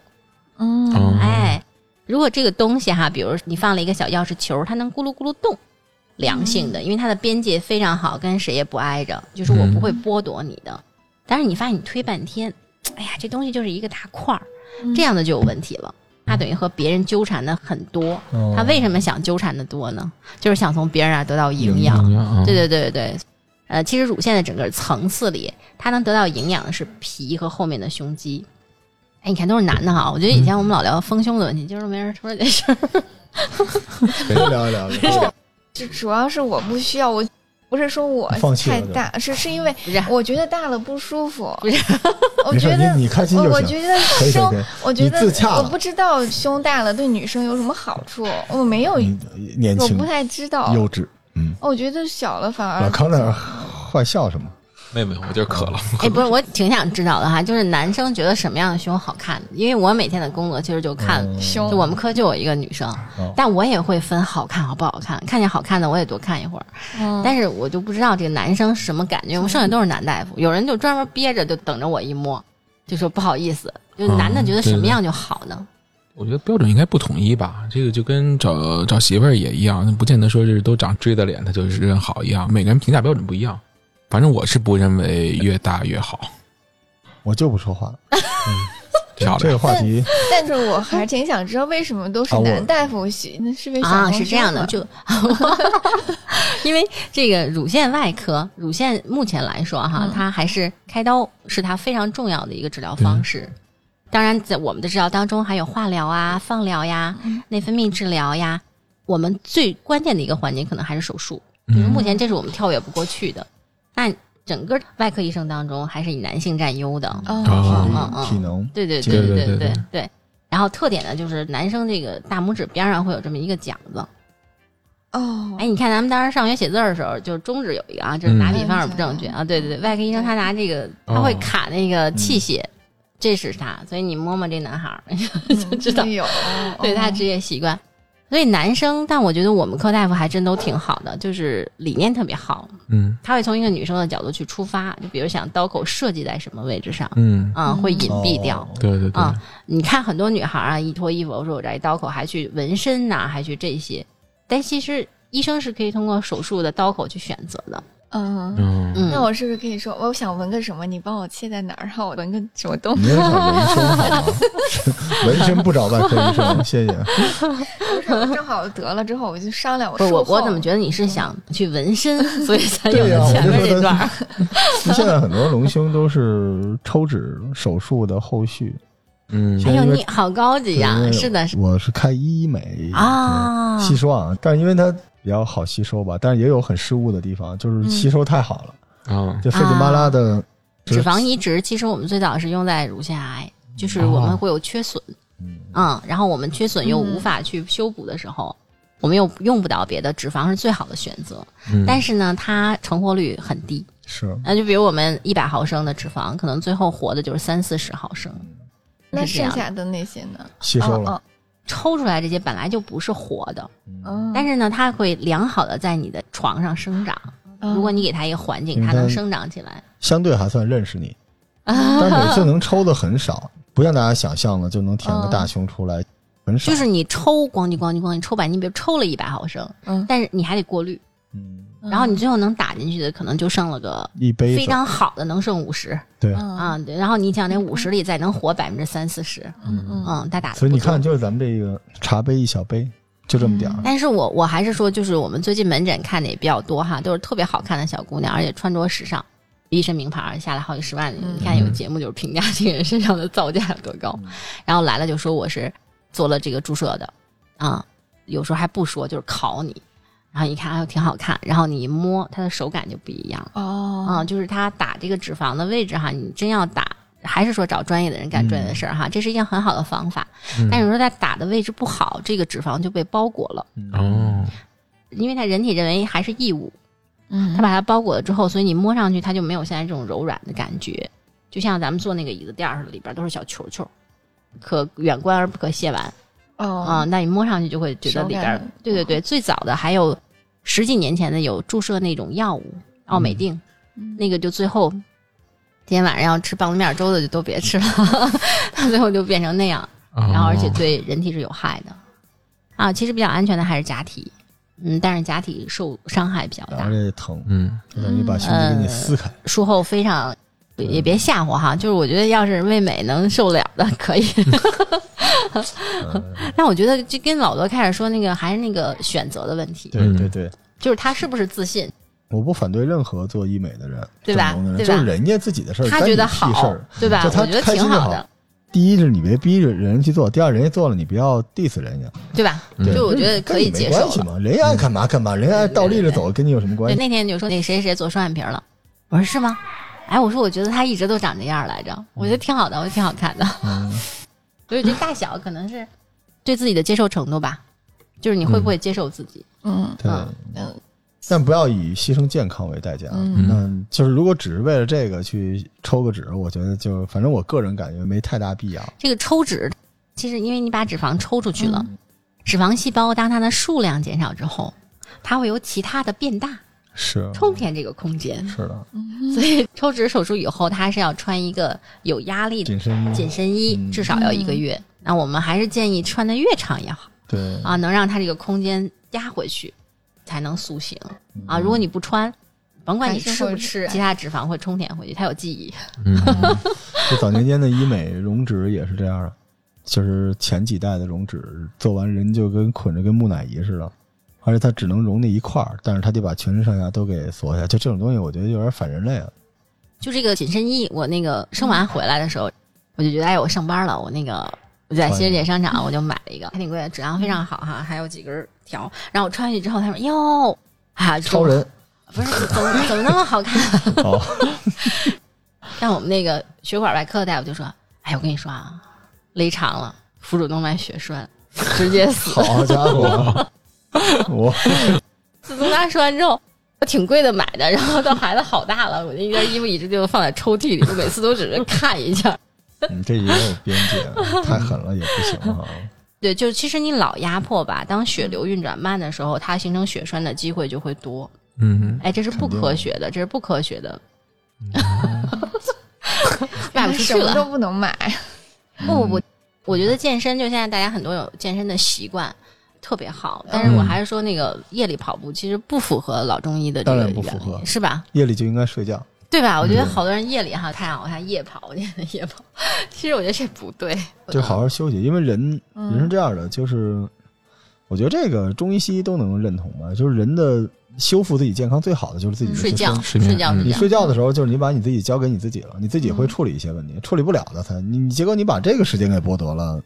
嗯哦哎，如果这个东西哈，比如你放了一个小钥匙球，它能咕噜咕噜动，良性的，因为它的边界非常好，跟谁也不挨着，就是我不会剥夺你的。但是你发现你推半天，哎呀，这东西就是一个大块儿，这样的就有问题了。他等于和别人纠缠的很多，哦他为什么想纠缠的多呢？就是想从别人那儿得到营养。营养啊，对对对对对，呃，其实乳腺的整个层次里，它能得到营养的是皮和后面的胸肌。哎，你看都是男的哈，我觉得以前我们老聊丰胸的问题，今儿没人说这事儿。可以聊一聊。聊一聊这主要是我不需要，我不是说我太大，是是因为我觉得大了不舒服。不是，我觉得你你开心就行我我觉得胸，我觉得自洽我不知道胸大了对女生有什么好处，我没有，年轻我不太知道。幼稚，嗯，我觉得小了反老而康在那坏笑什么？妹妹，我就是渴了，哎，不是，我挺想知道的哈，就是男生觉得什么样的胸好看？因为我每天的工作其实就看，就我们科就有一个女生，哦但我也会分好看好不好看，看见好看的我也多看一会儿。嗯但是我就不知道这个男生是什么感觉，我们剩下都是男大夫，有人就专门憋着就等着我一摸，就说不好意思，就男的觉得什么样就好呢？我觉得标准应该不统一吧，这个就跟找找媳妇儿也一样，不见得说是都长锥子脸，他就是人好一样，每个人评价标准不一样。反正我是不认为越大越好，我就不说话。这 漂亮。个话题但是我还挺想知道为什么都是男大夫洗，那是为小啊，是这样的，书就 因为这个乳腺外科，乳腺目前来说哈，嗯它还是开刀是它非常重要的一个治疗方式。当然，在我们的治疗当中，还有化疗啊、放疗呀、内分泌治疗呀。我们最关键的一个环节，可能还是手术，就是目前这是我们跳跃不过去的。那整个外科医生当中还是以男性占优的。哦。体能。对对对对对对对。然后特点呢就是男生这个大拇指边上会有这么一个桨子。哦。哎，你看咱们当时上学写字的时候，就中指有一个啊，就是拿笔方式不正确啊。对对对，外科医生他拿这个，他会卡那个器械。这是他，所以你摸摸这男孩，就知道。对，他职业习惯。所以男生，但我觉得我们科大夫还真都挺好的，就是理念特别好。嗯他会从一个女生的角度去出发，就比如想刀口设计在什么位置上，嗯，啊、会隐蔽掉。哦对对对，啊你看很多女孩啊，一脱衣服，我说我这一刀口，还去纹身呐、还去这些，但其实医生是可以通过手术的刀口去选择的。嗯。嗯嗯，那我是不是可以说，我想纹个什么，你帮我切在哪儿，然后我纹个什么东西？你想纹身好吗？纹身不找外科医生，谢谢。不是，正好得了之后，我就商量我说我，我怎么觉得你是想去纹身，所以才有前面这段儿。现在很多隆胸都是抽脂手术的后续。嗯。哎呦，你好高级呀、是的，是。我是开医美啊。对吸收啊，但是因为它比较好吸收吧，但是也有很失误的地方，就是吸收太好了，啊。就费劲巴拉的脂肪移植，其实我们最早是用在乳腺癌，就是我们会有缺损，嗯嗯，然后我们缺损又无法去修补的时候，我们又用不到别的，脂肪是最好的选择。嗯。但是呢，它成活率很低，是。那就比如我们一百毫升的脂肪，可能最后活的就是三四十毫升，那。剩下的那些呢？吸收了，抽出来这些本来就不是活的，嗯，但是呢，它会良好的在你的床上生长。嗯如果你给它一个环境，它它能生长起来。相对还算认识你，但是每次能抽的很少，不像大家想象的就能填个大胸出来，很少。就是你抽咣叽咣叽咣叽抽百，你比如抽了一百毫升，嗯但是你还得过滤，嗯，然后你最后能打进去的可能就剩了个一杯非常好的，能剩五十对，嗯啊。对，然后你想那五十里再能活百分之三四十，嗯嗯嗯，他打的。所以你看，，就是咱们这个茶杯一小杯，就这么点儿。但是我我还是说，就是我们最近门诊看的也比较多哈，都是特别好看的小姑娘，而且穿着时尚，一身名牌，下来好几十万。嗯你看有节目就是评价这个人身上的造价有多高，然后来了就说我是做了这个注射的啊，有时候还不说，就是考你。然后一看，哎呦，挺好看。然后你一摸，它的手感就不一样。哦。啊、就是它打这个脂肪的位置哈，你真要打，还是说找专业的人干专业的事儿哈，这是一件很好的方法。嗯。但是说它打的位置不好，这个脂肪就被包裹了，哦，因为它人体认为还是异物，嗯。它把它包裹了之后，所以你摸上去它就没有现在这种柔软的感觉，就像咱们坐那个椅子垫儿似的，里边都是小球球，可远观而不可亵玩哦啊、那你摸上去就会觉得里边儿，对对对，最早的还有十几年前的有注射那种药物奥美定，嗯那个就最后今天晚上要吃棒子面粥的就都别吃了，它 最后就变成那样，然然后而且对人体是有害的啊。其实比较安全的还是假体，嗯，但是假体受伤害比较大而。且疼，嗯就等于把胸肌给你撕开。术后非常也别吓唬哈，就是我觉得要是为美能受了的可以，但我觉得就跟老罗开始说那个还是那个选择的问题，对对对，就是他是不是自信，我不反对任何做医美的人，对吧整容的人，对吧就是人家自己的事儿，他觉得好事儿，对吧？我觉得挺好的，第一是你别逼着人去做，第二人家做了你不要 diss 人家，对吧？对就我觉得可以接受。跟你没关系嘛，人家爱干嘛干嘛，人家爱倒立着走，跟你有什么关对，系？那天你就说那谁谁做双眼皮了，我说是吗？哎，我说我觉得他一直都长这样来着，我觉得挺好的，我觉得挺好看的。嗯，所以这大小可能是对自己的接受程度吧，就是你会不会接受自己？嗯对。嗯但不要以牺牲健康为代价。嗯嗯，就是如果只是为了这个去抽个脂，我觉得就反正我个人感觉没太大必要。这个抽脂，其实因为你把脂肪抽出去了，嗯脂肪细胞当它的数量减少之后，它会由其他的变大，是充填这个空间。是的，所以抽脂手术以后，它是要穿一个有压力的紧身衣。紧身衣，嗯。至少要一个月。那我们还是建议穿的越长越好对。啊，能让它这个空间压回去，才能塑形啊。如果你不穿，甭管你吃不吃，其他脂肪会充填回去，它有记忆。嗯。就早年间的医美溶脂也是这样的，就是前几代的溶脂做完人就跟捆着跟木乃伊似的，而且它只能融那一块儿，但是它得把全身上下都给锁下。就这种东西，我觉得有点反人类了。就这个紧身衣，我那个生完回来的时候，我就觉得，哎，我上班了，我那个我在新世界商场，我就买了一个，还挺贵的，质量非常好哈，还有几根条。然后我穿上去之后，他说：“哟，啊，超人，不是怎么怎么那么好看？哦，但我们那个血管外科的大夫就说：“哎，我跟你说啊，勒长了，腹主动脉血栓，直接死。好家伙，我自从他说完之后，我挺贵的买的，然后到孩子好大了，我那件衣服一直就放在抽屉里，我每次都只是看一下。你 这也有边界，太狠了也不行啊。对，就其实你老压迫吧，当血流运转慢的时候，它形成血栓的机会就会多。嗯，哎，这是不科学的，这是不科学的。卖不出去了都。不能买。不不不，我觉得健身就现在大家很多有健身的习惯。特别好，但是我还是说那个夜里跑步其实不符合老中医的这当个原然不符合。理，是吧？夜里就应该睡觉。对吧？我觉得好多人夜里哈，太阳我看夜跑，我觉得夜跑，其实我觉得这不对，就好好休息，因为人嗯。人是这样的，就是我觉得这个中医西医都能认同吧，就是人的修复自己健康最好的就是自己睡觉睡眠嗯你睡觉的时候，就是你把你自己交给你自己了，你自己会嗯。处理一些问题，处理不了的才你你结果你把这个时间给剥夺了，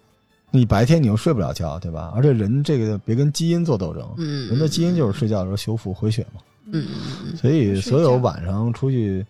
你白天你又睡不了觉，对吧？而且人这个别跟基因做斗争，嗯，人的基因就是睡觉的时候修复回血嘛，嗯嗯嗯所以所有晚上出去，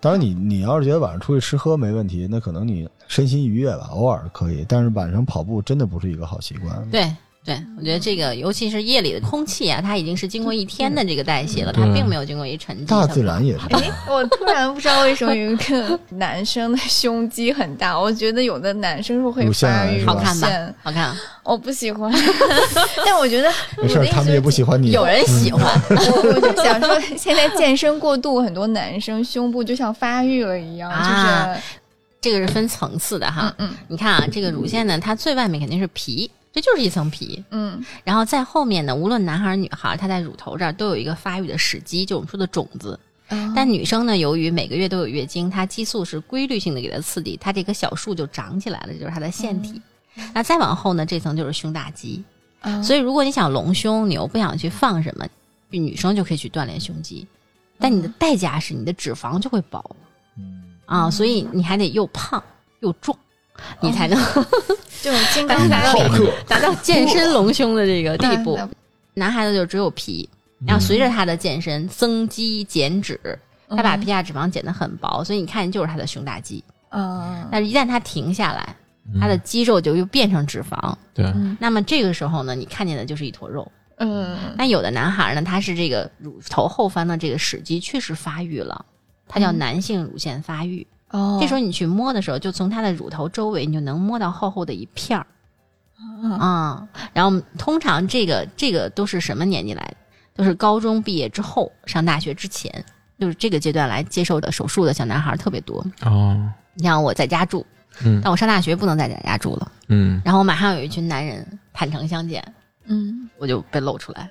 当然你你要是觉得晚上出去吃喝没问题，那可能你身心愉悦吧，偶尔可以，但是晚上跑步真的不是一个好习惯。对对，我觉得这个尤其是夜里的空气啊，它已经是经过一天的这个代谢了，它并没有经过一沉积。大自然也是哎，，我突然不知道为什么有一个 男生的胸肌很大，我觉得有的男生是会发育好看吧？好看，我不喜欢，但我觉得没事儿，他们也不喜欢你。有人喜欢。我我就想说，现在健身过度，很多男生胸部就像发育了一样，啊就是这个是分层次的哈。嗯你看啊，这个乳腺呢，它最外面肯定是皮，这就是一层皮。嗯然后在后面呢，无论男孩儿女孩儿，它在乳头这儿都有一个发育的时机，就我们说的种子。嗯，但女生呢，由于每个月都有月经，她激素是规律性的给她刺激，她这棵小树就长起来了，就是她的腺体。那再往后呢，这层就是胸大肌。嗯所以如果你想隆胸，你又不想去放什么，女生就可以去锻炼胸肌，但你的代价是你的脂肪就会薄嗯啊，所以你还得又胖又壮，你才能就是金刚芭 比达到达到健身隆胸的这个地步。嗯男孩子就只有皮，然后随着他的健身增肌减脂，他把皮下脂肪减得很薄，所以你看就是他的胸大肌。嗯但是一旦他停下来，嗯他的肌肉就又变成脂肪，对，嗯那么这个时候呢，你看见的就是一坨肉。嗯但有的男孩呢，他是这个乳头后方的这个史肌确实发育了，他叫嗯男性乳腺发育。哦，这时候你去摸的时候，就从他的乳头周围，你就能摸到厚厚的一片儿嗯。啊、然后通常这个这个都是什么年纪来的？都是高中毕业之后，上大学之前，就是这个阶段来接受的手术的小男孩特别多。哦，你像我在家住，嗯。但我上大学不能在家住了，嗯，然后马上有一群男人坦诚相见，嗯。我就被露出来，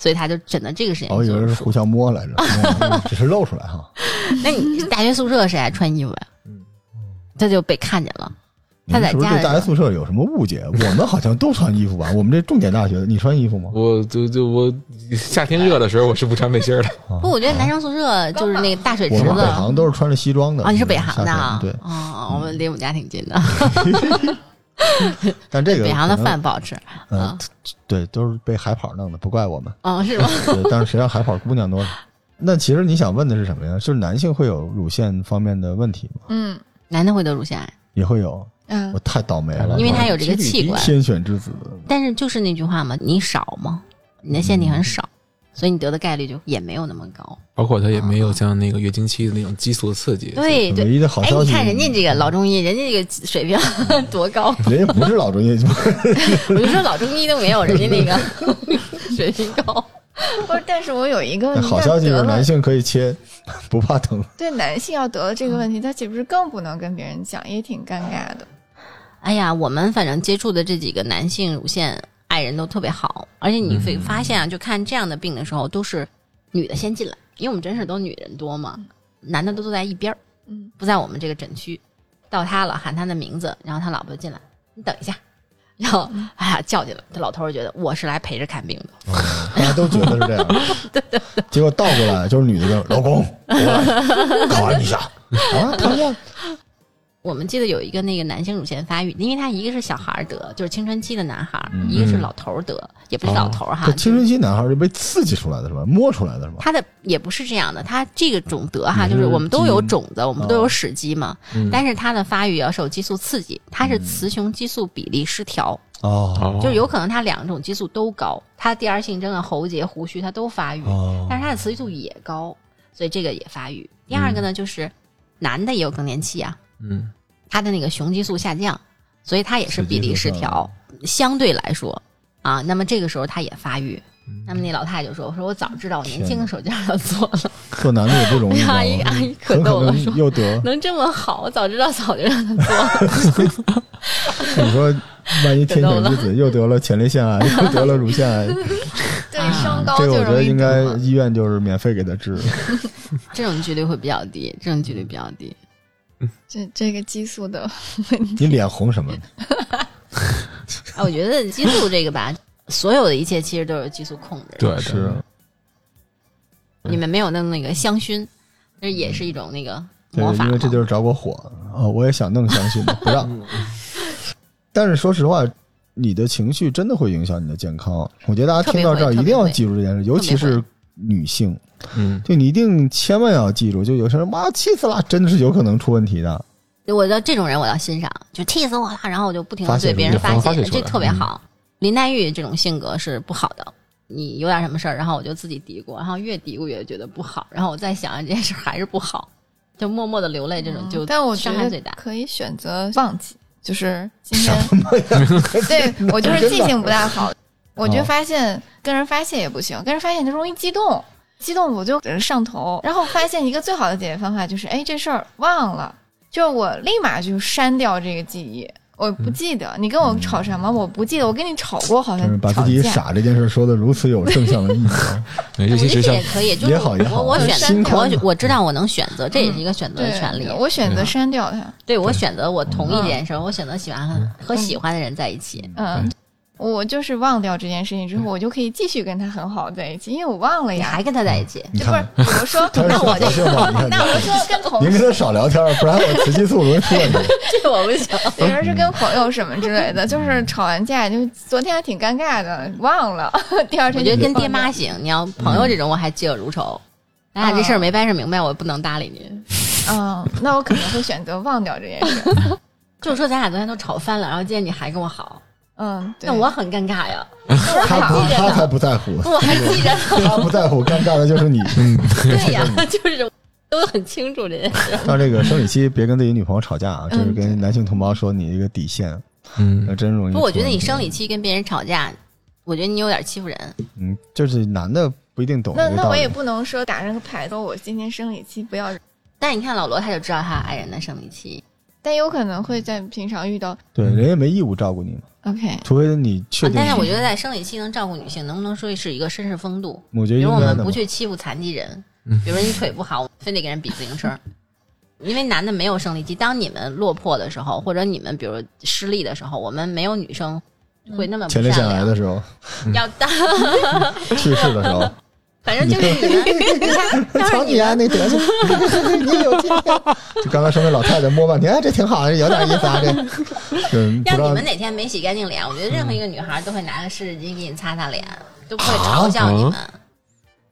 所以他就整的这个时间我以为是互相摸来着，嗯只是露出来哈。那你大学宿舍谁还穿衣服呀？他就被看见了。他在你们是不是对大学宿舍有什么误解？我们好像都穿衣服吧？我们这重点大学，你穿衣服吗？我就就我夏天热的时候我是不穿背心儿的，啊不，我觉得男生宿舍就是那个大水池子我们北航都是穿着西装的啊，你是北航的夏啊？对，哦，我们离我们家挺近的，但这个北航的饭不好吃嗯啊。对，都是被海跑弄的，不怪我们。哦，是吗？对，但是谁让海跑姑娘多呢？那其实你想问的是什么呀？就是男性会有乳腺方面的问题吗？嗯男的会得乳腺癌，也会有，嗯我太倒霉了，因为他有这个器官天选之子。但是就是那句话嘛，你少吗，你的腺体很少，所以你得的概率就也没有那么高。包括它也没有像那个月经期的那种激素的刺激。对对，唯一的好哎，消息，你看人家这个老中医，人家这个水平 多高，人家不是老中医，我就说老中医都没有人家那个 水平高。不是，但是我有一个，好消息就是男性可以切，不怕疼。对男性要得了这个问题，他岂不是更不能跟别人讲，也挺尴尬的。哎呀，我们反正接触的这几个男性乳腺爱人都特别好，而且你会发现啊，就看这样的病的时候，都是女的先进来，因为我们诊室都女人多嘛，男的都坐在一边儿，嗯，不在我们这个诊区。到他了，喊他的名字，然后他老婆就进来，你等一下，然后哎呀叫进来，他老头儿觉得我是来陪着看病的，大家都觉得是这样，结果倒过来就是女的跟老公，过来 看一下。啊，我们记得有一个那个男性乳腺发育，因为他一个是小孩儿得，就是青春期的男孩一个是老头儿得，也不是老头儿哈这，青春期男孩是被刺激出来的是吧？摸出来的是吧？他的也不是这样的，他这个种得哈，就是是我们都有种子，我们都有屎基嘛，嗯。但是他的发育要受激素刺激，他是雌雄激素比例失调，哦。哦，就是有可能他两种激素都高，他第二性征啊、喉结、胡须他都发育，哦，但是他的雌激素也高，所以这个也发育。第二个呢，就是男的也有更年期啊，嗯他的那个雄激素下降，所以他也是比例失调，相对来说啊，那么这个时候他也发育。嗯那么那老太太就说：“我说我早知道，我年轻的时候就让他做了。做男的也不容易，阿姨阿姨可逗了说能又得。能这么好，我早知道早就让他做了。你说，万一天选之子又得了前列腺癌，又得了乳腺癌，对啊升高这个我觉得应该医院就是免费给他治。这种几率会比较低，这种几率比较低。这这个激素的问题你脸红什么？啊，我觉得激素这个吧，所有的一切其实都是激素控制的。是，你们没有弄那个香薰，这也是一种那个对魔，法。因为这就是着过火啊！我也想弄香薰，不让。但是说实话，你的情绪真的会影响你的健康。我觉得大家听到这儿一定要记住这件事，尤其是女性，嗯就你一定千万要记住。就有些人哇气死了，真的是有可能出问题的。我的这种人我要欣赏，就气死我了，然后我就不停的对别人发泄，这特别好。林黛玉这种性格是不好的，你有点什么事儿，然后我就自己嘀咕，然后越嘀咕越觉得不好，然后我再想想这件事还是不好，就默默的流泪，这种就嗯但我觉得伤害最大。可以选择忘记，就是今天 对我就是记性不大好，我就发现跟人发泄也不行，跟人发泄就容易激动，激动我就上头，然后发现一个最好的解决方法就是，哎，这事儿忘了，就是我立马就删掉这个记忆。我不记得你跟我吵什么，我不记得，我跟你吵过，好就是像吵把自己。傻这件事说的如此有正向的意义啊。对，我觉得尤其是像也可以，就是也好也好我我选择我我知道我能选择，这也是一个选择的权利。我选择删掉它。对我选择我同意这件事儿，我选择喜欢和和喜欢的人在一起。嗯，我就是忘掉这件事情之后，我就可以继续跟他很好在一起，因为我忘了呀。你还跟他在一起？不是看，比如说，那我就那我说跟同 您跟，他少聊天，不然我雌激素容易出问题。这我不行。比如是跟朋友什么之类的，就是吵完架，就昨天还挺尴尬的，忘了，第二天我觉得跟爹妈行，你要朋友这种我还嫉恶如仇。咱俩这事儿没掰扯明白，我不能搭理您。嗯，那我可能会选择忘掉这件事。就是说咱俩昨天都吵翻了，然后今天你还跟我好，嗯，那我很尴尬呀。他不，他才不在乎，我还记着呢。他不在乎，尴尬的就是你。对呀，就是都很清楚这件事。到这个生理期，别跟自己女朋友吵架啊，就是跟男性同胞说你一个底线，嗯那嗯真容易。不，我觉得你生理，期跟别人吵架，我觉得你有点欺负人。嗯，就是男的不一定懂那那我也。不能说打上个牌，子我今天生理期不要，但你看老罗他就知道他爱人的生理期，但有可能会在平常遇到。对，人家没义务照顾你嘛，OK，除非你确定。啊但是我觉得在生理期能照顾女性，能不能说是一个绅士风度？我觉得比如我们。不去欺负残疾人，嗯比如说你腿不好，非得给人比自行车。因为男的没有生理期，当你们落魄的时候，或者你们比如失利的时候，我们没有女生会那么不前列腺。癌的时候，要当，去世的时候，反正就是你们，你看，要是你们啊，那德行，你有今天。就刚刚说那老太太摸半天，哎，这挺好，有点意思啊，这。要你们哪天没洗干净脸，我觉得任何一个女孩都会拿个湿纸巾给你擦擦脸，都不会嘲笑你们，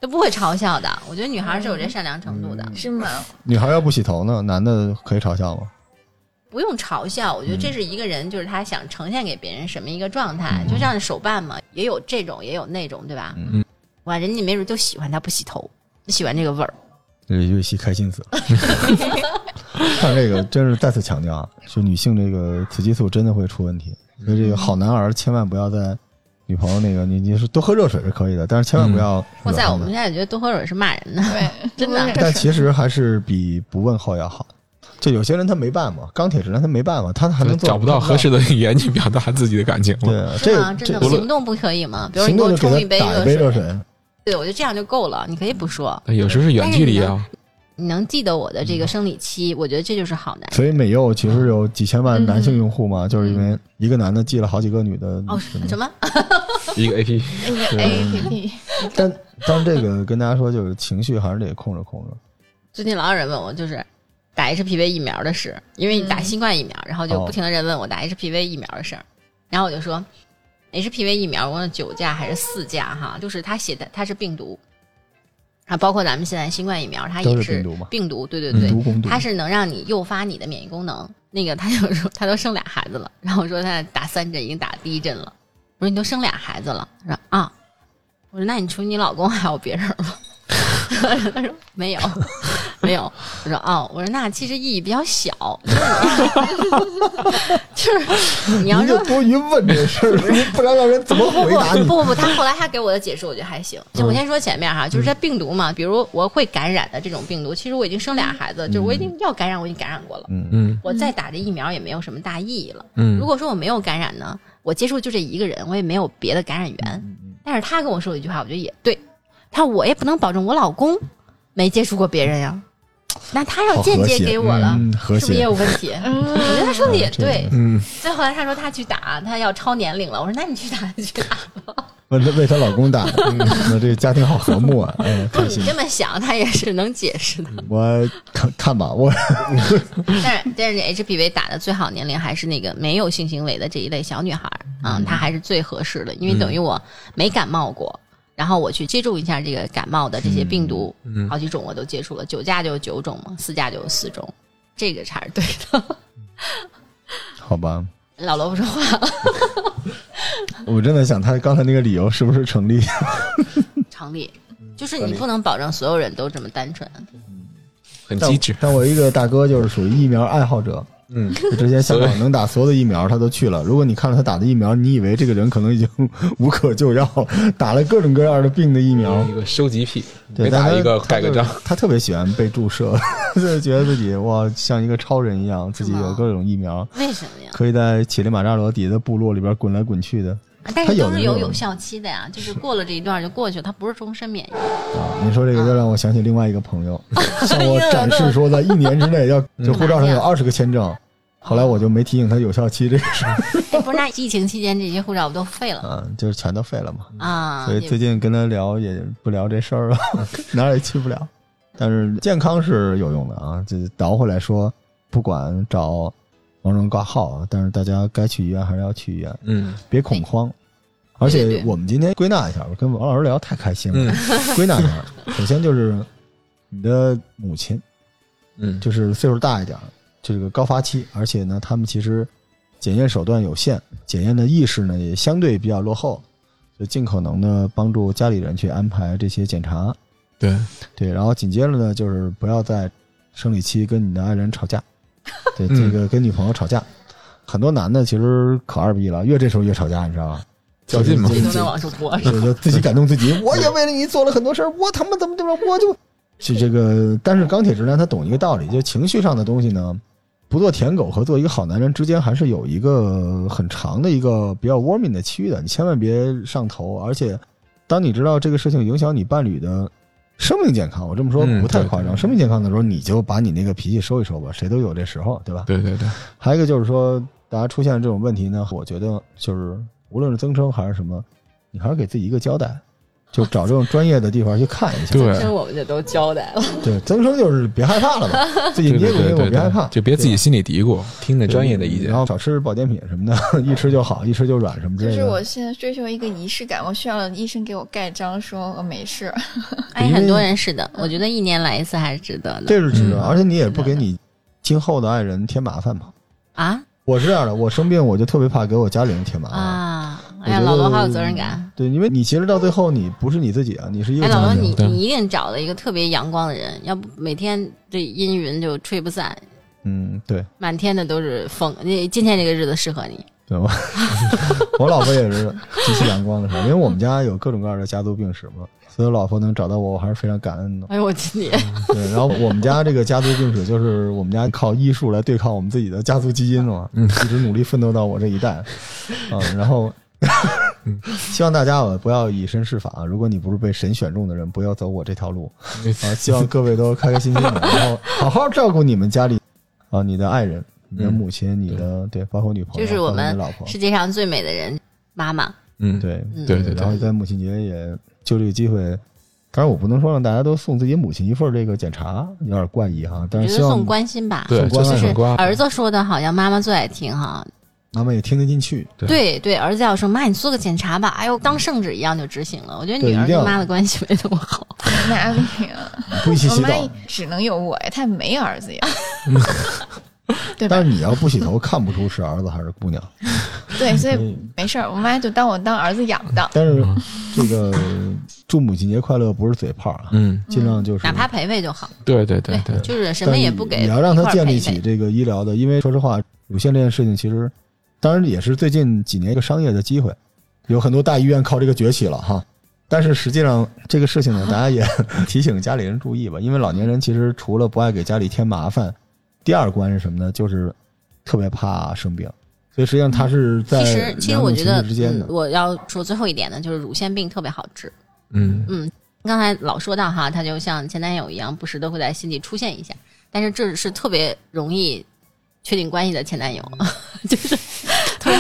都不会嘲笑的。我觉得女孩是有这善良程度的，是吗？女孩要不洗头呢，男的可以嘲笑吗？不用嘲笑。我觉得这是一个人，就是他想呈现给别人什么一个状态，就像手办嘛，也有这种，也有那种，对吧？嗯。哇，人家没准就喜欢他不洗头，喜欢这个味儿。这月西开心死了。但这个真是再次强调啊，就女性这个雌激素真的会出问题，所以这个好男儿千万不要在女朋友那个你你是多喝热水是可以的，但是千万不要哇塞，惹他们我们现在觉得多喝水是骂人的。对，真的但其实还是比不问候要好。就有些人他没办法，钢铁直男他没办法，他还能做找不到合适的语言去表达自己的感情了。对这的行动不可以吗？比如你行给我冲一杯热，水，对我觉得这样就够了。你可以不说，但有时候是远距离啊，你能记得我的这个生理期，我觉得这就是好男人。所以美柚其实有几千万男性用户嘛，就是因为一个男的记了好几个女的。哦，什么？一个 A P P。那个 A P P，但但是这个跟大家说，就是情绪还是得控制控制。最近老有人问我，就是打 HPV 疫苗的事，因为你打嗯新冠疫苗，然后就哦不停的人问我打 HPV 疫苗的事儿，然后我就说 HPV 疫苗，我问了九价还是四价哈，就是它写的它是病毒。啊，包括咱们现在新冠疫苗，它也是病毒嘛病毒，对对对，它是能让你诱发你的免疫功能。那个他就说他都生俩孩子了，然后我说他打三针已经打第一针了，我说你都生俩孩子了，他说啊，我说那你除你老公还有别人吗？他说没有，没有。我说哦，我说那其实意义比较小，就是 就是你要是多余问这事儿，不然让人怎么回答你？不不不，他后来他给我的解释我觉得还行。就我先说前面哈，就是这病毒嘛，比如我会感染的这种病毒，其实我已经生俩孩子，就是我已经要感染，我已经感染过了，嗯嗯我再打这疫苗也没有什么大意义了。嗯如果说我没有感染呢，我接触就这一个人，我也没有别的感染源。但是他跟我说一句话，我觉得也对，他说我也不能保证我老公没接触过别人呀。那他要间接给我了，是不是也有问题？我觉得他说的也对。嗯，再后来他说他去打，他要超年龄了。我说那你去打你去打吧。问她为她老公打那这家庭好和睦啊，哎，不，开心。你这么想，他也是能解释的。我看看吧，我 但是但是 HPV 打的最好年龄还是那个没有性行为的这一类小女孩儿啊，她还是最合适的，因为等于我没感冒过，然后我去接触一下这个感冒的这些病毒，嗯好几种我都接触了，九价就有九种嘛，四价就有四种，这个才是对的。好吧，老罗不说话了，我真的想他刚才那个理由 是不是成立？成立，就是你不能保证所有人都这么单纯。很机智。但我一个大哥就是属于疫苗爱好者，嗯，就之前香港能打所有的疫苗，他都去了。如果你看了他打的疫苗，你以为这个人可能已经无可救药，打了各种各样的病的疫苗，一个收集癖，对，每打一个盖个章。他特别喜欢被注射，就觉得自己哇像一个超人一样，自己有各种疫苗，为什么呀？可以在乞力马扎罗底下的部落里边滚来滚去的但是都是他有有有效期的呀，就是过了这一段就过去了，它不是终身免疫。啊！你说这个又让我想起另外一个朋友，向我展示说在一年之内要就护照上有二十个签证，后来我就没提醒他有效期这个事儿哎，不是，那疫情期间这些护照不都废了啊，就是全都废了嘛。啊？所以最近跟他聊也不聊这事儿了，哪儿也去不了。但是健康是有用的啊，这倒回来说，不管找王蓉挂号啊，但是大家该去医院还是要去医院，嗯别恐慌。而且我们今天归纳一下，我跟王老师聊太开心了。嗯归纳一下，首先就是你的母亲，嗯，就是岁数大一点儿，这个高发期，而且呢，他们其实检验手段有限，检验的意识呢也相对比较落后，就尽可能的帮助家里人去安排这些检查。对，对，然后紧接着呢，就是不要在生理期跟你的爱人吵架，对，嗯这个跟女朋友吵架，很多男的其实可二逼了，越这时候越吵架，你知道吧？较劲嘛就这都能往出播，是就自己感动自己，我也为了你做了很多事儿，我他妈怎么怎么，我就是这个。但是钢铁直男他懂一个道理，就情绪上的东西呢，不做舔狗和做一个好男人之间还是有一个很长的一个比较 warming 的区域的，你千万别上头。而且，当你知道这个事情影响你伴侣的生命健康，我这么说嗯不太夸张，生命健康的时候，你就把你那个脾气收一收吧，谁都有这时候，对吧？对对对，还有一个就是说，大家出现这种问题呢，我觉得就是无论是增生还是什么，你还是给自己一个交代，就找这种专业的地方去看一下。对这我们就都交代了。对，增生就是别害怕了吧，自己对捏咕捏别害怕，就别自己心里嘀咕，听那专业的意见然。后少吃保健品什么的，一吃就好，一吃就软什么之类的。就是我现在追求一个仪式感，我需要医生给我盖章，说我没事。哎，很多人是的，我觉得一年来一次还是值得的这是值得，嗯而且你也不给你今后的爱人添麻烦嘛。啊我是这样的，我生病我就特别怕给我家里人添麻烦。啊！哎呀，老罗好有责任感。对，因为你其实到最后你不是你自己啊，你是一个哎，老罗，你你一定找了一个特别阳光的人，要不每天这阴云就吹不散，嗯，对。满天的都是风。你今天这个日子适合你，对吧？我老婆也是极其阳光的时候，因为我们家有各种各样的家族病史嘛，所以老婆能找到我，我还是非常感恩的。哎呦我今年对，然后我们家这个家族病史就是我们家靠医术来对抗我们自己的家族基因嘛，嗯一直努力奋斗到我这一代，嗯，然后。希望大家啊不要以身试法，如果你不是被神选中的人，不要走我这条路啊！希望各位都开开心心的，然后好好照顾你们家里啊，你的爱人、你的嗯母亲、你的对，包括女朋友，就是我们世界上最美的人，妈妈。嗯，对嗯对对对，然后在母亲节也就这个机会当然我不能说让大家都送自己母亲一份这个检查，有点怪异哈。但是希望我觉得送关心吧，对，送关爱就是。儿子说的好像妈妈最爱听哈。妈妈也听得进去。对对对，儿子要说妈，你做个检查吧，哎呦，当圣旨一样就执行了。我觉得女儿跟妈的关系没那么好。哪里啊？不一起我妈洗澡，只能有我呀，她没儿子呀，对吧但？是你要不洗头，看不出是儿子还是姑娘。对，所以嗯没事儿，我妈就当我当儿子养的。但是这个祝母亲节快乐不是嘴炮啊，嗯，尽量就是哪怕陪陪就好，对对对对，就是什么也不给。但你要让他建立起这个医疗的，因为说实话，乳腺这件事情其实，当然也是最近几年一个商业的机会，有很多大医院靠这个崛起了哈。但是实际上这个事情呢，大家也 提醒家里人注意吧，因为老年人其实除了不爱给家里添麻烦，第二关是什么呢？就是特别怕生病，所以实际上他是在其实，其实我觉得。我要说最后一点呢，就是乳腺病特别好治。嗯嗯，刚才老说到哈，他就像前男友一样，不时的会在心里出现一下，但是这是特别容易确定关系的前男友，就是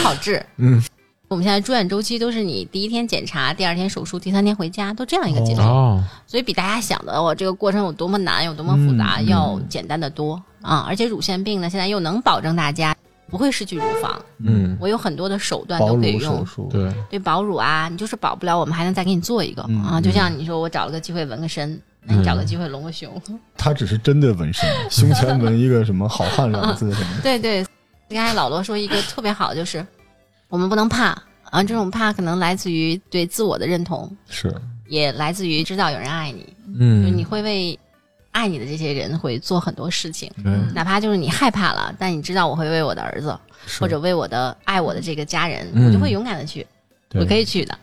好治。嗯我们现在住院周期都是你第一天检查，第二天手术，第三天回家，都这样一个节奏，哦，所以比大家想的我这个过程有多么难，有多么复杂，嗯要简单的多啊！而且乳腺病呢，现在又能保证大家不会失去乳房，嗯，我有很多的手段都可以用手。术，对，对保乳啊，你就是保不了，我们还能再给你做一个、嗯啊。就像你说，我找了个机会纹个身，那你找个机会隆个胸，他只是真的纹身，胸前纹一个什么“好汉”两个字什么的。对对。刚才老罗说一个特别好，就是我们不能怕啊，这种怕可能来自于对自我的认同，是，也来自于知道有人爱你，就是嗯，你会为爱你的这些人会做很多事情，嗯，哪怕就是你害怕了，但你知道我会为我的儿子是或者为我的爱我的这个家人，嗯我就会勇敢的去，对我可以去的。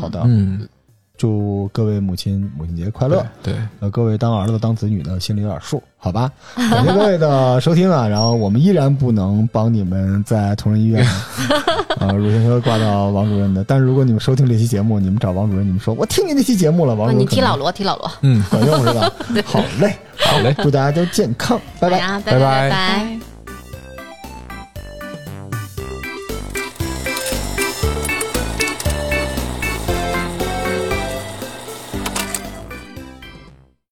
好的。嗯，祝各位母亲母亲节快乐！对，呃，各位当儿子当子女呢心里有点数，好吧？感谢各位的收听啊！然后我们依然不能帮你们在同仁医院 呃乳腺科挂到王主任的，但是如果你们收听这期节目，你们找王主任，你们说我听你那期节目了，王，主任你提老罗，提老罗，嗯，管用是吧？好嘞，好嘞。祝大家都健康，拜拜拜拜。拜。